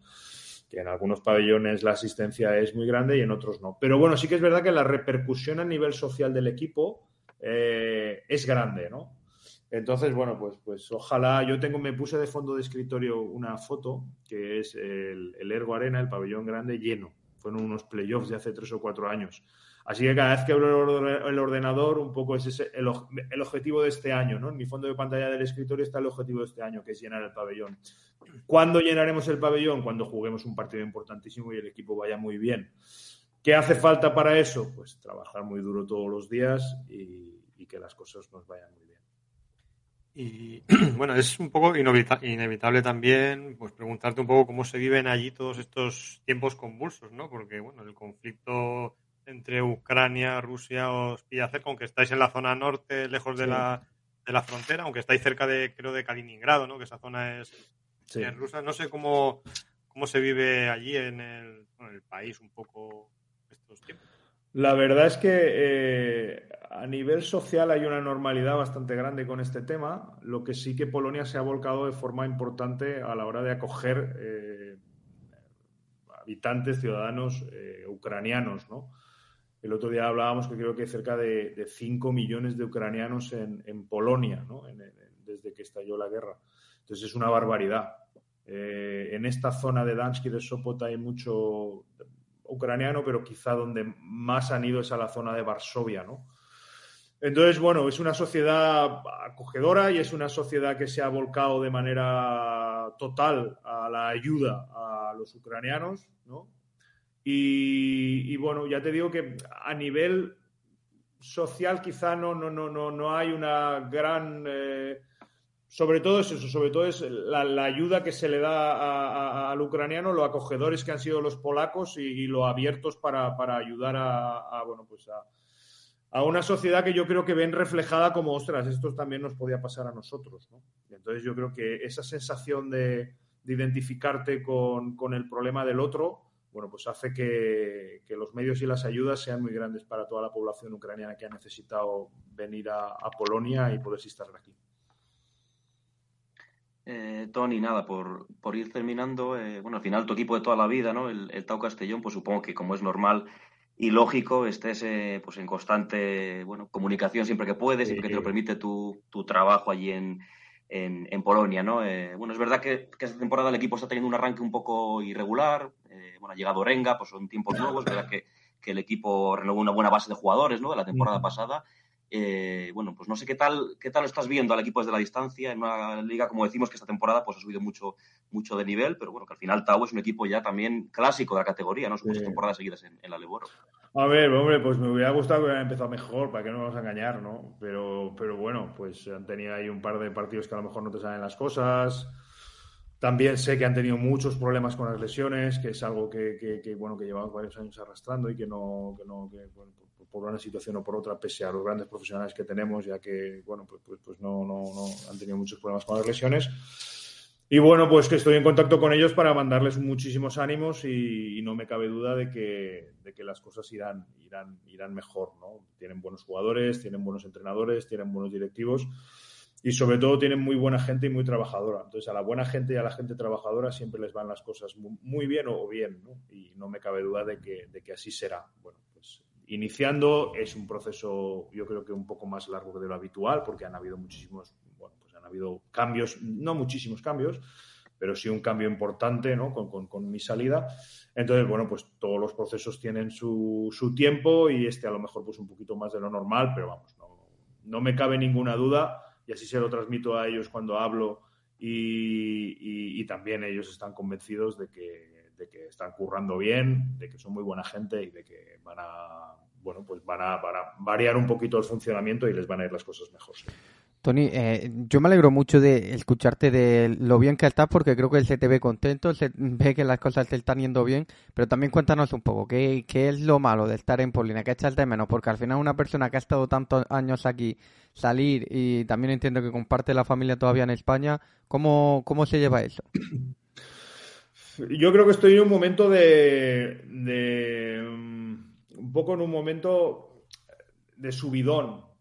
que en algunos pabellones la asistencia es muy grande y en otros no. Pero bueno, sí que es verdad que la repercusión a nivel social del equipo eh, es grande, ¿no? Entonces, bueno, pues, pues ojalá, yo tengo, me puse de fondo de escritorio una foto que es el, Ergo Arena, el pabellón grande lleno. Fueron unos playoffs de hace tres o cuatro años. Así que cada vez que abro el ordenador, un poco es ese el, objetivo de este año, ¿no? En mi fondo de pantalla del escritorio está el objetivo de este año, que es llenar el pabellón. ¿Cuándo llenaremos el pabellón? Cuando juguemos un partido importantísimo y el equipo vaya muy bien. ¿Qué hace falta para eso? Pues trabajar muy duro todos los días y, y que las cosas nos vayan muy bien. Y bueno, es un poco inevitable también pues preguntarte un poco cómo se viven allí todos estos tiempos convulsos, ¿no? Porque bueno, el conflicto entre Ucrania, Rusia os pilla cerca, aunque estáis en la zona norte, lejos de, la, de la frontera, aunque estáis cerca de, creo, de Kaliningrado, ¿no? Que esa zona es en Rusia. No sé cómo, cómo se vive allí en el, en el país un poco estos tiempos. La verdad es que eh, a nivel social hay una normalidad bastante grande con este tema, lo que sí que Polonia se ha volcado de forma importante a la hora de acoger eh, habitantes, ciudadanos eh, ucranianos, ¿no? El otro día hablábamos que creo que cerca de, 5 millones de ucranianos en, Polonia, ¿no? desde que estalló la guerra. Entonces es una barbaridad. en esta zona de Dansk y de Sopot hay mucho ucraniano, pero quizá donde más han ido es a la zona de Varsovia, ¿no? Entonces, bueno, es una sociedad acogedora y es una sociedad que se ha volcado de manera total a la ayuda a los ucranianos, ¿no? Y, bueno, ya te digo que a nivel social quizá no, no, no, no, no hay una gran... Eh, sobre todo es eso, sobre todo es la, ayuda que se le da al ucraniano, lo acogedores que han sido los polacos y, lo abiertos para, ayudar a, bueno, pues a, una sociedad que yo creo que ven reflejada como, ostras, esto también nos podía pasar a nosotros. ¿no? entonces yo creo que esa sensación de, identificarte con, el problema del otro, bueno, pues hace que, los medios y las ayudas sean muy grandes para toda la población ucraniana que ha necesitado venir a, a Polonia y poder estar aquí. Eh, Tony, nada, por, ir terminando, eh, bueno, al final tu equipo de toda la vida, ¿no? El, Tau Castellón, pues supongo que como es normal y lógico, estés eh, pues en constante bueno, comunicación siempre que puedes, siempre que te lo permite tu, trabajo allí en, en, Polonia, ¿no? Eh, bueno, es verdad que, esta temporada el equipo está teniendo un arranque un poco irregular, bueno, ha llegado Orenga, pues son tiempos nuevos, es verdad que, que, el equipo renovó una buena base de jugadores, ¿no? De la temporada pasada eh, bueno, pues no sé qué tal, qué tal estás viendo al equipo desde la distancia en una liga, como decimos, que esta temporada pues ha subido mucho, mucho de nivel, pero bueno, que al final Tau es un equipo ya también clásico de la categoría, ¿no? Son muchas temporadas seguidas en, la Leboro. A ver, hombre, pues me hubiera gustado que hubiera empezado mejor, para que no nos vamos a engañar, ¿no? Pero, pero bueno, pues han tenido ahí un par de partidos que a lo mejor no te salen las cosas. También sé que han tenido muchos problemas con las lesiones, que es algo que, que, bueno, que llevamos varios años arrastrando y que no, que no que, por una situación o por otra, pese a los grandes profesionales que tenemos, ya que, bueno, pues, pues, pues no, no, no han tenido muchos problemas con las lesiones. Y bueno, pues que estoy en contacto con ellos para mandarles muchísimos ánimos y, no me cabe duda de que, de que las cosas irán, irán, irán mejor, ¿no? Tienen buenos jugadores, tienen buenos entrenadores, tienen buenos directivos y sobre todo tienen muy buena gente y muy trabajadora. Entonces a la buena gente y a la gente trabajadora siempre les van las cosas muy, bien o bien, ¿no? Y no me cabe duda de que, de que así será. Bueno, iniciando es un proceso yo creo que un poco más largo de lo habitual porque han habido muchísimos ha habido cambios, no muchísimos cambios, pero sí un cambio importante ¿no? con, mi salida. Entonces, bueno, pues todos los procesos tienen su, tiempo y este a lo mejor pues un poquito más de lo normal, pero vamos, no, no me cabe ninguna duda y así se lo transmito a ellos cuando hablo y, y, también ellos están convencidos de que, de que, están currando bien, de que son muy buena gente y de que van a, bueno, pues van a, van a variar un poquito el funcionamiento y les van a ir las cosas mejor. Tony, eh, yo me alegro mucho de escucharte de lo bien que estás porque creo que se te ve contento, se ve que las cosas te están yendo bien, pero también cuéntanos un poco, ¿qué, qué es lo malo de estar en Polina? ¿Qué echas de menos? Porque al final una persona que ha estado tantos años aquí, salir y también entiendo que comparte la familia todavía en España, ¿cómo, cómo se lleva eso? Yo creo que estoy en un momento de, de un poco en un momento de subidón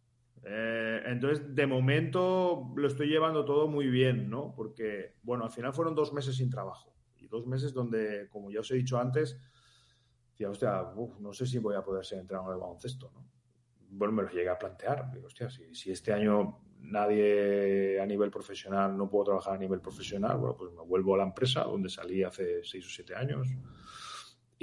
eh, entonces, de momento lo estoy llevando todo muy bien, ¿no? Porque, bueno, al final fueron dos meses sin trabajo y dos meses donde, como ya os he dicho antes, decía, hostia, no sé si voy a poder ser entrenador de baloncesto, ¿no? Bueno, me lo llegué a plantear. Digo, hostia, si, si este año nadie a nivel profesional, no puedo trabajar a nivel profesional, bueno, pues me vuelvo a la empresa donde salí hace seis o siete años.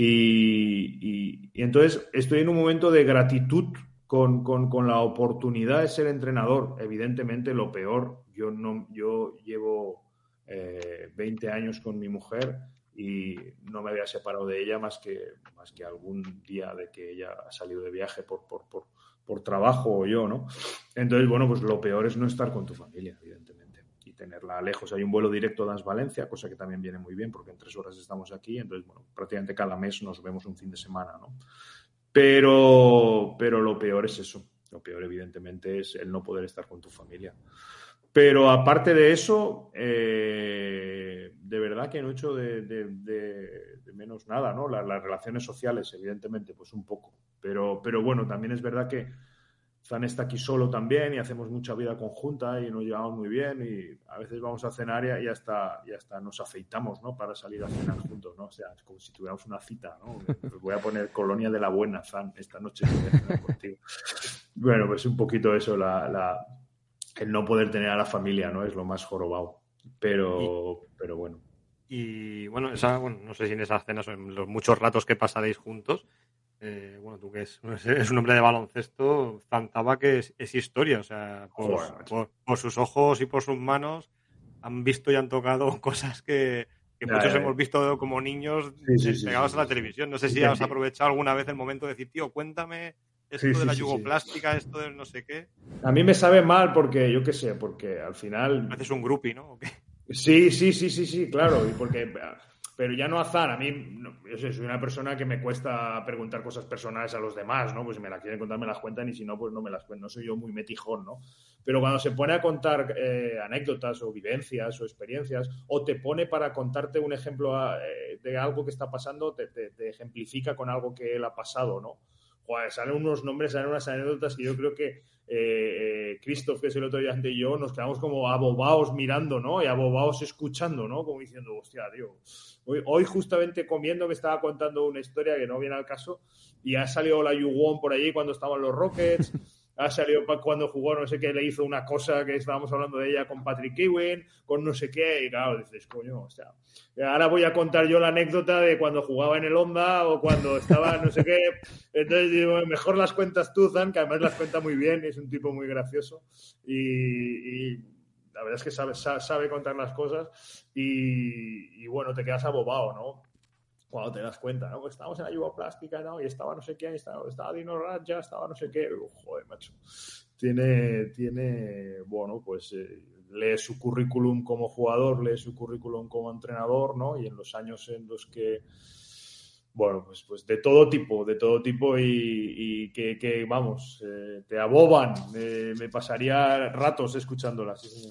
Y, entonces estoy en un momento de gratitud con, con, la oportunidad de ser entrenador. Evidentemente, lo peor, yo, no, yo llevo 20 eh, años con mi mujer y no me había separado de ella más que, más que algún día de que ella ha salido de viaje por, por, por, por trabajo o yo, ¿no? Entonces, bueno, pues lo peor es no estar con tu familia, evidentemente, tenerla lejos. Hay un vuelo directo a Valencia, cosa que también viene muy bien porque en tres horas estamos aquí, entonces, bueno, prácticamente cada mes nos vemos un fin de semana, ¿no? Pero, pero lo peor es eso. Lo peor, evidentemente, es el no poder estar con tu familia. Pero aparte de eso, eh, de verdad que no he hecho de, menos nada, ¿no? Las, las, relaciones sociales, evidentemente, pues un poco. Pero, pero bueno, también es verdad que Zan está aquí solo también y hacemos mucha vida conjunta y nos llevamos muy bien y a veces vamos a cenar y hasta, y hasta nos afeitamos, ¿no? Para salir a cenar juntos, ¿no? O sea, es como si tuviéramos una cita, ¿no? Pues voy a poner Colonia de la Buena, Zan, esta noche contigo. Bueno, pues un poquito eso, la, el no poder tener a la familia, ¿no? Es lo más jorobado. Pero, pero bueno. Y bueno, esa, bueno, no sé si en esas cenas o en los muchos ratos que pasaréis juntos, eh, bueno, tú que es, es, un hombre de baloncesto, Zantaba que es, historia, o sea, por, sus ojos y por sus manos han visto y han tocado cosas que, muchos hemos visto como niños pegados a la televisión. No sé si has aprovechado alguna vez el momento de decir, tío, cuéntame esto de la yugoplástica, esto de no sé qué. A mí me sabe mal porque, yo qué sé, porque al final... Haces un groupie, ¿no? Sí, sí, sí, sí, sí, claro. Y porque pero ya no azar. A mí, yo soy una persona que me cuesta preguntar cosas personales a los demás, ¿no? Pues si me las quieren contar, me las cuentan y si no, pues no me las cuentan. No soy yo muy metijón, ¿no? Pero cuando se pone a contar eh, anécdotas o vivencias o experiencias, o te pone para contarte un ejemplo eh, de algo que está pasando, te, ejemplifica con algo que él ha pasado, ¿no? Joder, salen unos nombres, salen unas anécdotas que yo creo que eh, Christoph, que es el otro día ante yo, nos quedamos como abobados mirando, ¿no? Y abobados escuchando, ¿no? Como diciendo, hostia, tío. Hoy, justamente comiendo me estaba contando una historia que no viene al caso y ha salido la Yuwon por allí cuando estaban los Rockets. ha salido cuando jugó, no sé qué, le hizo una cosa que estábamos hablando de ella con Patrick Ewing, con no sé qué, y claro, dices, coño, o sea, ahora voy a contar yo la anécdota de cuando jugaba en el Honda o cuando estaba no sé qué, entonces digo, mejor las cuentas tú, Zan, que además las cuenta muy bien, es un tipo muy gracioso y, la verdad es que sabe, sabe contar las cosas y, y bueno, te quedas abobado, ¿no? Cuando te das cuenta, ¿no? Pues estamos en la yugoplástica, ¿no? Y estaba no sé quién, estaba, estaba Dino Raja, estaba no sé qué. Joder, macho. Tiene, tiene bueno, pues eh, lee su currículum como jugador, lee su currículum como entrenador, ¿no? Y en los años en los que, bueno, pues, pues de todo tipo, de todo tipo y, que, vamos, eh, te aboban. me pasaría ratos escuchándolas. Sí,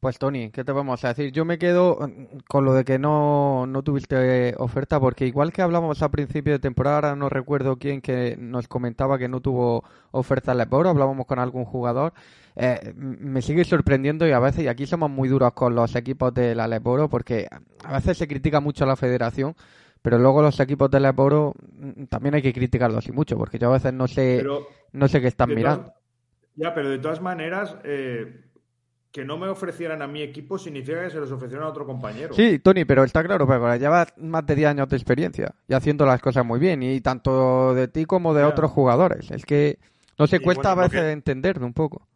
pues Tony, ¿qué te vamos a decir? Yo me quedo mm, con lo de que no, no tuviste oferta, porque igual que hablamos a principio de temporada, ahora no recuerdo quién que nos comentaba que no tuvo oferta en Leporo, hablábamos con algún jugador, eh, me sigue sorprendiendo y a veces, y aquí somos muy duros con los equipos de la Leporo, porque a veces se critica mucho a la federación, pero luego los equipos de Leporo mm, también hay que criticarlos y mucho, porque yo a veces no sé, no sé qué están mirando. ya, pero de todas maneras... Eh que no me ofrecieran a mi equipo significa que se los ofrecieron a otro compañero. Sí, Tony, pero está claro, pero lleva más de 10 años de experiencia y haciendo las cosas muy bien, y tanto de ti como de otros jugadores. Es que no se cuesta a veces entender un poco.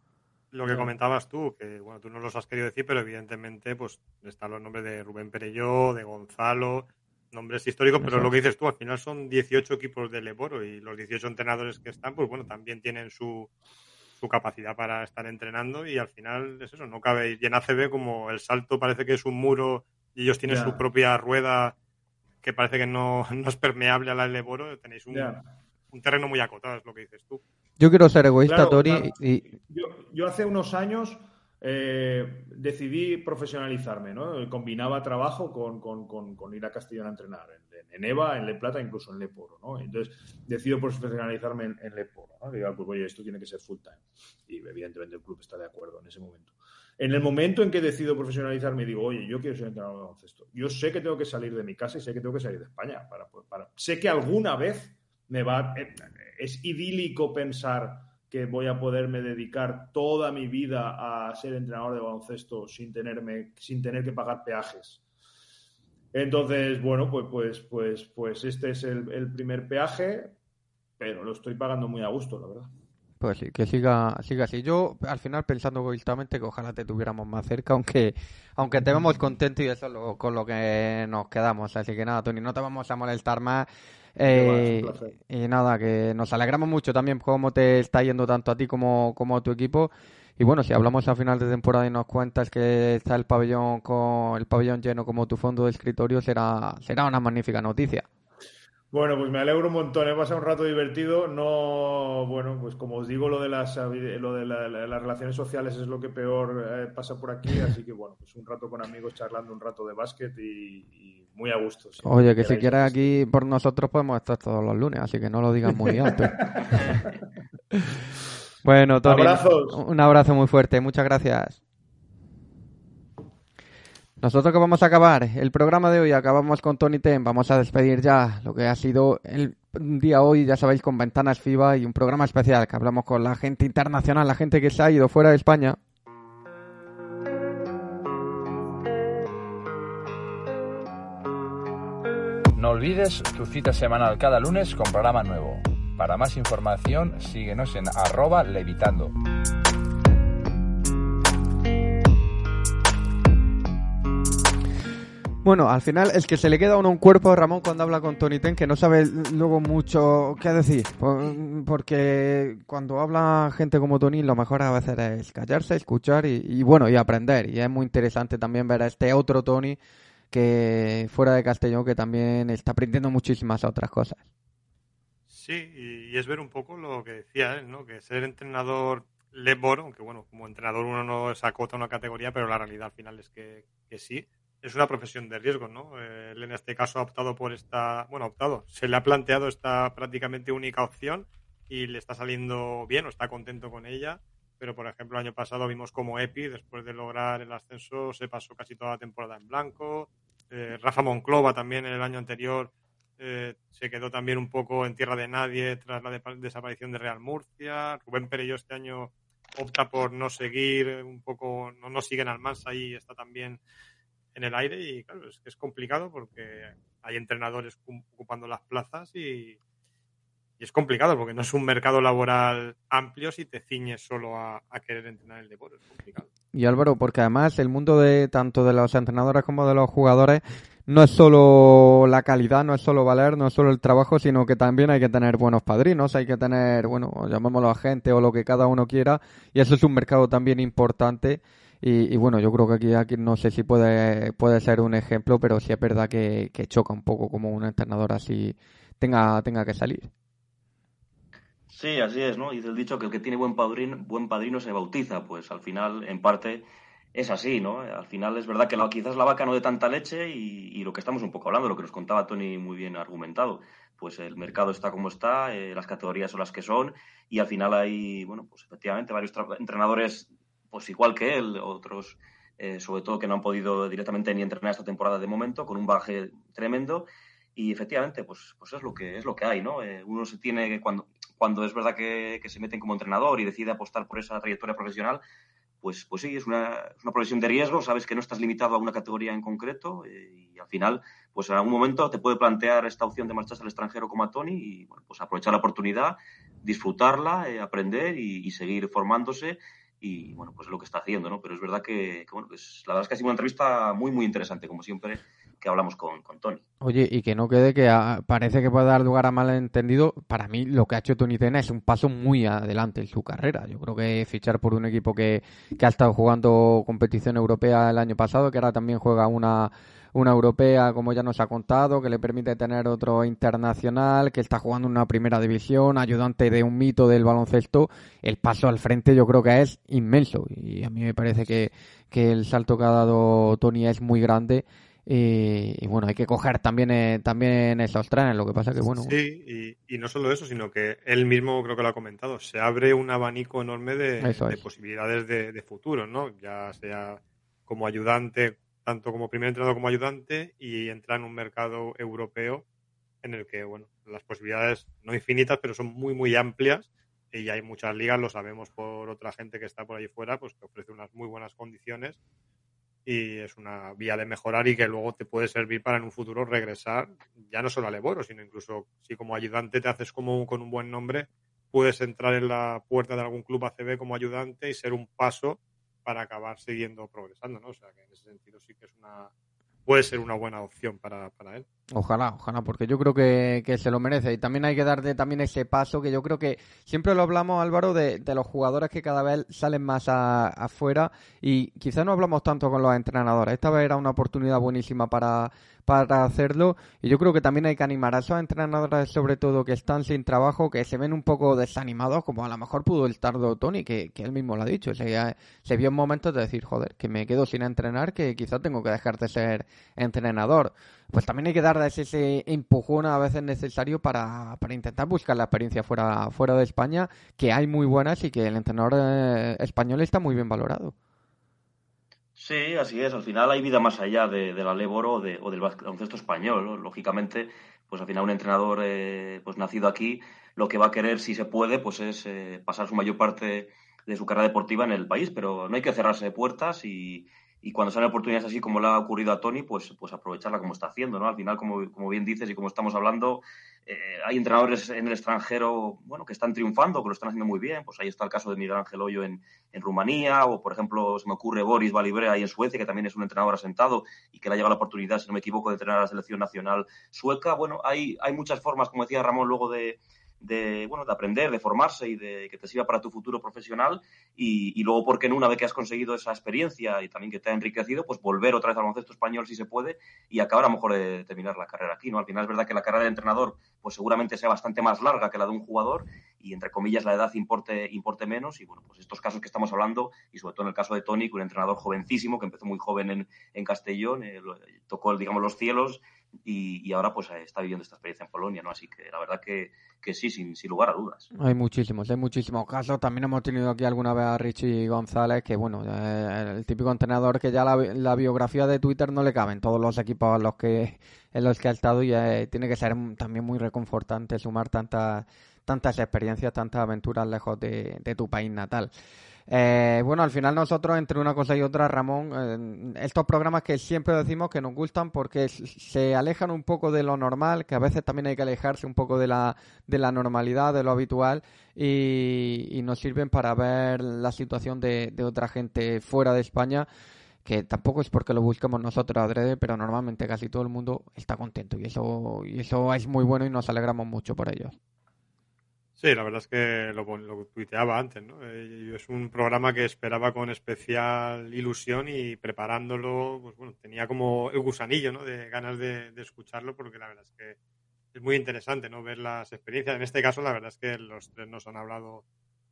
Lo que comentabas tú, que bueno, tú no los has querido decir, pero evidentemente pues están los nombres de Rubén Perelló, de Gonzalo, nombres históricos, pero lo que dices tú, al final son 18 equipos de Leboro y los 18 entrenadores que están, pues bueno, también tienen su, su capacidad para estar entrenando y al final es eso, no cabe. Y en ACB como el salto parece que es un muro y ellos tienen su propia rueda que parece que no, es permeable a la del Boro, tenéis un, un, terreno muy acotado, es lo que dices tú. Yo quiero ser egoísta, Tori. Y... Yo, yo hace unos años eh, decidí profesionalizarme, ¿no? Combinaba trabajo con, ir a Castellón a entrenar, en, EVA, en Le Plata, incluso en Leporo, ¿no? Entonces decido profesionalizarme en, en Leporo, ¿no? Digo, pues oye, esto tiene que ser full time. Y evidentemente el club está de acuerdo en ese momento. En el momento en que decido profesionalizarme, digo, oye, yo quiero ser entrenador de baloncesto. Yo sé que tengo que salir de mi casa y sé que tengo que salir de España. Para, para... Sé que alguna vez me va... Eh, es idílico pensar que voy a poderme dedicar toda mi vida a ser entrenador de baloncesto sin, tenerme, sin tener que pagar peajes. Entonces, bueno, pues, pues, pues, pues este es el, primer peaje, pero lo estoy pagando muy a gusto, la verdad. Pues sí, que siga, siga así. Yo al final pensando egoístamente que ojalá te tuviéramos más cerca, aunque, aunque te vemos contento y eso es con lo que nos quedamos. Así que nada, Tony, no te vamos a molestar más. Eh, y nada, que nos alegramos mucho también cómo te está yendo tanto a ti como, como a tu equipo. Y bueno, si hablamos a final de temporada y nos cuentas que está el pabellón con el pabellón lleno como tu fondo de escritorio, será, será una magnífica noticia. Bueno, pues me alegro un montón, he pasado un rato divertido. No, bueno, pues como os digo, lo de las, lo de las relaciones sociales es lo que peor eh, pasa por aquí, así que bueno, pues un rato con amigos charlando un rato de básquet y, muy a gusto. Oye, que si quieres aquí por nosotros podemos estar todos los lunes, así que no lo digas muy alto. bueno, Tony, un abrazo muy fuerte, muchas gracias. Nosotros que vamos a acabar el programa de hoy, acabamos con Tony Ten, vamos a despedir ya lo que ha sido el día hoy, ya sabéis, con Ventanas FIBA y un programa especial que hablamos con la gente internacional, la gente que se ha ido fuera de España. Olvides tu cita semanal cada lunes con programa nuevo. Para más información, síguenos en arroba levitando. Bueno, al final es que se le queda a uno un cuerpo a Ramón cuando habla con Tony Ten que no sabe luego mucho qué decir. Porque cuando habla gente como Tony, lo mejor a veces es callarse, escuchar y, bueno, y aprender. Y es muy interesante también ver a este otro Tony que fuera de Castellón que también está aprendiendo muchísimas otras cosas. Sí, y es ver un poco lo que decía él, ¿no? Que ser entrenador Lebor, aunque bueno, como entrenador uno no se acota una categoría, pero la realidad al final es que, que sí es una profesión de riesgo, ¿no? Eh, él en este caso ha optado por esta, bueno, ha optado, se le ha planteado esta prácticamente única opción y le está saliendo bien o está contento con ella. Pero, por ejemplo, el año pasado vimos como Epi, después de lograr el ascenso, se pasó casi toda la temporada en blanco. Eh, Rafa Monclova también en el año anterior eh, se quedó también un poco en tierra de nadie tras la desaparición de Real Murcia. Rubén Perello este año opta por no seguir, un poco, no, no siguen al Mansa y está también en el aire y claro, es que es complicado porque hay entrenadores ocupando las plazas y, es complicado porque no es un mercado laboral amplio si te ciñes solo a, querer entrenar el deporte. Y Álvaro, porque además el mundo de tanto de los entrenadores como de los jugadores no es solo la calidad, no es solo valer, no es solo el trabajo, sino que también hay que tener buenos padrinos, hay que tener, bueno, llamémoslo a gente o lo que cada uno quiera, y eso es un mercado también importante. Y, bueno, yo creo que aquí, aquí no sé si puede, puede ser un ejemplo, pero sí es verdad que, que choca un poco como un entrenador así tenga, tenga que salir. Sí, así es, ¿no? Y el dicho que el que tiene buen padrino, buen padrino se bautiza. Pues al final, en parte, es así, ¿no? Al final es verdad que la, quizás la vaca no de tanta leche y, lo que estamos un poco hablando, lo que nos contaba Tony muy bien argumentado. Pues el mercado está como está, eh, las categorías son las que son y al final hay, bueno, pues efectivamente varios entrenadores, pues igual que él, otros eh, sobre todo que no han podido directamente ni entrenar esta temporada de momento, con un baje tremendo. Y efectivamente, pues, pues es lo que es lo que hay, ¿no? Eh, uno se tiene que cuando cuando es verdad que, se meten como entrenador y decide apostar por esa trayectoria profesional, pues, pues sí, es una, es una profesión de riesgo, sabes que no estás limitado a una categoría en concreto eh, y al final, pues en algún momento te puede plantear esta opción de marcharse al extranjero como a Tony y bueno, pues aprovechar la oportunidad, disfrutarla, eh, aprender y, seguir formándose y bueno, pues es lo que está haciendo, ¿no? Pero es verdad que, bueno, pues la verdad es que ha sido una entrevista muy, muy interesante, como siempre, que hablamos con, con Tony. Oye, y que no quede que parece que puede dar lugar a malentendido. Para mí, lo que ha hecho Tony Tena es un paso muy adelante en su carrera. Yo creo que fichar por un equipo que, que ha estado jugando competición europea el año pasado, que ahora también juega una una europea, como ya nos ha contado, que le permite tener otro internacional, que está jugando en una primera división, ayudante de un mito del baloncesto, el paso al frente yo creo que es inmenso. Y a mí me parece que, que el salto que ha dado Tony es muy grande y, bueno, hay que coger también, eh, también esos trenes, lo que pasa que bueno. Sí, y, no solo eso, sino que él mismo creo que lo ha comentado, se abre un abanico enorme de, posibilidades de, futuro, ¿no? Ya sea como ayudante, tanto como primer entrenador como ayudante, y entrar en un mercado europeo en el que, bueno, las posibilidades no infinitas, pero son muy, muy amplias y hay muchas ligas, lo sabemos por otra gente que está por ahí fuera, pues que ofrece unas muy buenas condiciones y es una vía de mejorar y que luego te puede servir para en un futuro regresar, ya no solo a Leboro, sino incluso si como ayudante te haces como con un buen nombre, puedes entrar en la puerta de algún club ACB como ayudante y ser un paso para acabar siguiendo progresando, ¿no? O sea que en ese sentido sí que es una, puede ser una buena opción para, para él. Ojalá, ojalá, porque yo creo que, que, se lo merece. Y también hay que darle también ese paso que yo creo que siempre lo hablamos, Álvaro, de, de los jugadores que cada vez salen más afuera y quizás no hablamos tanto con los entrenadores. Esta vez era una oportunidad buenísima para, para hacerlo. Y yo creo que también hay que animar a esos entrenadores, sobre todo que están sin trabajo, que se ven un poco desanimados, como a lo mejor pudo el tardo Tony, que, que él mismo lo ha dicho. Se, se vio en momentos de decir, joder, que me quedo sin entrenar, que quizás tengo que dejar de ser entrenador. Pues también hay que dar ese empujón a veces necesario para, para intentar buscar la experiencia fuera, fuera de España, que hay muy buenas y que el entrenador eh, español está muy bien valorado. Sí, así es. Al final hay vida más allá de, de la Leboro o, de, o del baloncesto español. Lógicamente, pues al final un entrenador eh, pues nacido aquí, lo que va a querer, si se puede, pues es eh, pasar su mayor parte de su carrera deportiva en el país. Pero no hay que cerrarse puertas y, y cuando salen oportunidades así como le ha ocurrido a Tony, pues, pues aprovecharla como está haciendo, ¿no? Al final, como, como bien dices y como estamos hablando, eh, hay entrenadores en el extranjero, bueno, que están triunfando, que lo están haciendo muy bien, pues ahí está el caso de Miguel Ángel Hoyo en, en Rumanía, o por ejemplo, se me ocurre Boris Valibre ahí en Suecia, que también es un entrenador asentado y que le ha llegado la oportunidad, si no me equivoco, de entrenar a la selección nacional sueca. Bueno, hay, hay muchas formas, como decía Ramón, luego de, de, bueno, de aprender, de formarse y de que te sirva para tu futuro profesional y, y, luego, ¿por qué no? Una vez que has conseguido esa experiencia y también que te ha enriquecido, pues volver otra vez al baloncesto español si se puede y acabar a lo mejor de terminar la carrera aquí, ¿no? Al final es verdad que la carrera de entrenador pues seguramente sea bastante más larga que la de un jugador y entre comillas la edad importe, importe menos y bueno, pues estos casos que estamos hablando y sobre todo en el caso de Tony, un entrenador jovencísimo que empezó muy joven en, en Castellón, eh, tocó, digamos, los cielos y, ahora pues está viviendo esta experiencia en Polonia, ¿no? Así que la verdad que, que sí, sin, sin, lugar a dudas. Hay muchísimos, hay muchísimos casos. También hemos tenido aquí alguna vez a Richie González, que bueno, eh, el típico entrenador que ya la, biografía de Twitter no le cabe en todos los equipos en los que, en los que ha estado y eh, tiene que ser también muy reconfortante sumar tantas tantas experiencias, tantas aventuras lejos de, de tu país natal. Eh, bueno, al final nosotros, entre una cosa y otra, Ramón, eh, estos programas que siempre decimos que nos gustan porque se alejan un poco de lo normal, que a veces también hay que alejarse un poco de la, de la normalidad, de lo habitual, y, nos sirven para ver la situación de, de otra gente fuera de España que tampoco es porque lo busquemos nosotros adrede, pero normalmente casi todo el mundo está contento y eso, y eso es muy bueno y nos alegramos mucho por ellos. Sí, la verdad es que lo, lo tuiteaba antes, ¿no? Eh, es un programa que esperaba con especial ilusión y preparándolo, pues bueno, tenía como el gusanillo, ¿no? De ganas de, escucharlo porque la verdad es que es muy interesante, ¿no? Ver las experiencias. En este caso, la verdad es que los tres nos han hablado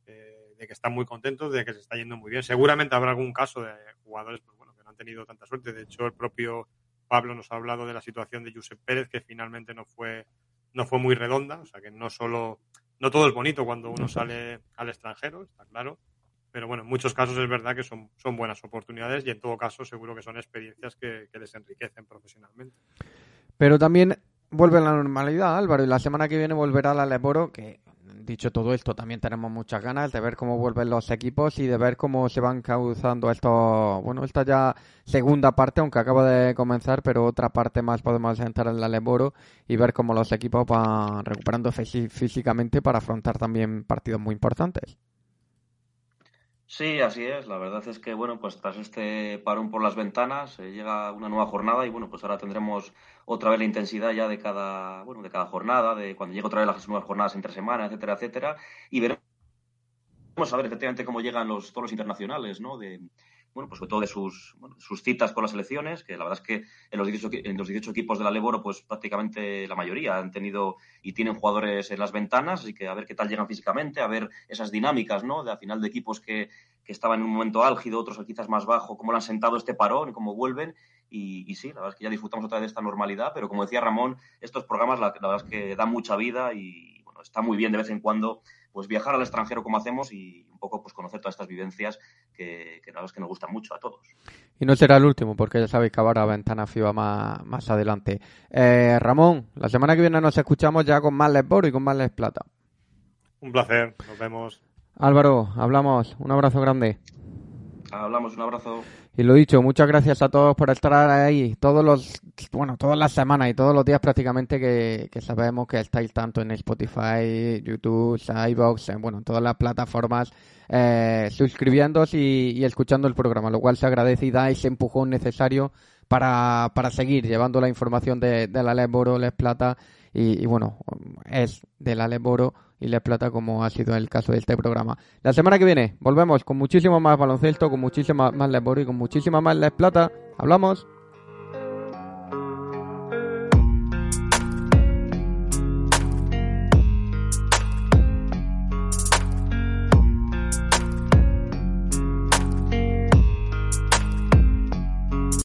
eh, de que están muy contentos, de que se está yendo muy bien. Seguramente habrá algún caso de jugadores, pues bueno, que no han tenido tanta suerte. De hecho, el propio Pablo nos ha hablado de la situación de Josep Pérez, que finalmente no fue, no fue muy redonda, o sea que no solo no todo es bonito cuando uno sale al extranjero, está claro. Pero bueno, en muchos casos es verdad que son, son buenas oportunidades y en todo caso seguro que son experiencias que, les enriquecen profesionalmente. Pero también vuelve a la normalidad, Álvaro, y la semana que viene volverá la Leboro, que dicho todo esto, también tenemos muchas ganas de ver cómo vuelven los equipos y de ver cómo se van causando esto. Bueno, esta ya segunda parte, aunque acaba de comenzar, pero otra parte más podemos entrar en la Leboro y ver cómo los equipos van recuperando físicamente para afrontar también partidos muy importantes. Sí, así es. La verdad es que, bueno, pues tras este parón por las ventanas eh, llega una nueva jornada y, bueno, pues ahora tendremos otra vez la intensidad ya de cada, bueno, de cada jornada, de cuando llegue otra vez las nuevas jornadas entre semanas, etcétera, etcétera. Y veremos a ver efectivamente cómo llegan los toros internacionales, ¿no? De, bueno, pues sobre todo de sus, sus citas con las elecciones, que la verdad es que en los, 18, en los 18 equipos de la Leboro, pues prácticamente la mayoría han tenido y tienen jugadores en las ventanas, así que a ver qué tal llegan físicamente, a ver esas dinámicas, ¿no? De a final de equipos que, que estaban en un momento álgido, otros quizás más bajo, cómo lo han sentado este parón cómo vuelven. Y, sí, la verdad es que ya disfrutamos otra vez de esta normalidad, pero como decía Ramón, estos programas la, la verdad es que dan mucha vida y bueno, está muy bien de vez en cuando pues viajar al extranjero como hacemos y un poco pues conocer todas estas vivencias que, que la verdad es que nos gustan mucho a todos. Y no será el último, porque ya sabéis que ahora Ventana FIBA más, más adelante. Eh, Ramón, la semana que viene nos escuchamos ya con más Les y con más Les Plata. Un placer, nos vemos. Álvaro, hablamos. Un abrazo grande. Hablamos, un abrazo. Y lo dicho, muchas gracias a todos por estar ahí todos los, bueno, todas las semanas y todos los días prácticamente que, sabemos que estáis tanto en Spotify, YouTube, iVoox, bueno, en todas las plataformas, eh, suscribiéndose y, escuchando el programa, lo cual se agradece y da ese empujón necesario para, para seguir llevando la información de, la Les Boro, Les Plata y, y, bueno, es de la Les Boro y Les Plata como ha sido el caso de este programa. La semana que viene volvemos con muchísimo más baloncesto, con muchísima más Les Boro y con muchísima más Les Plata. Hablamos.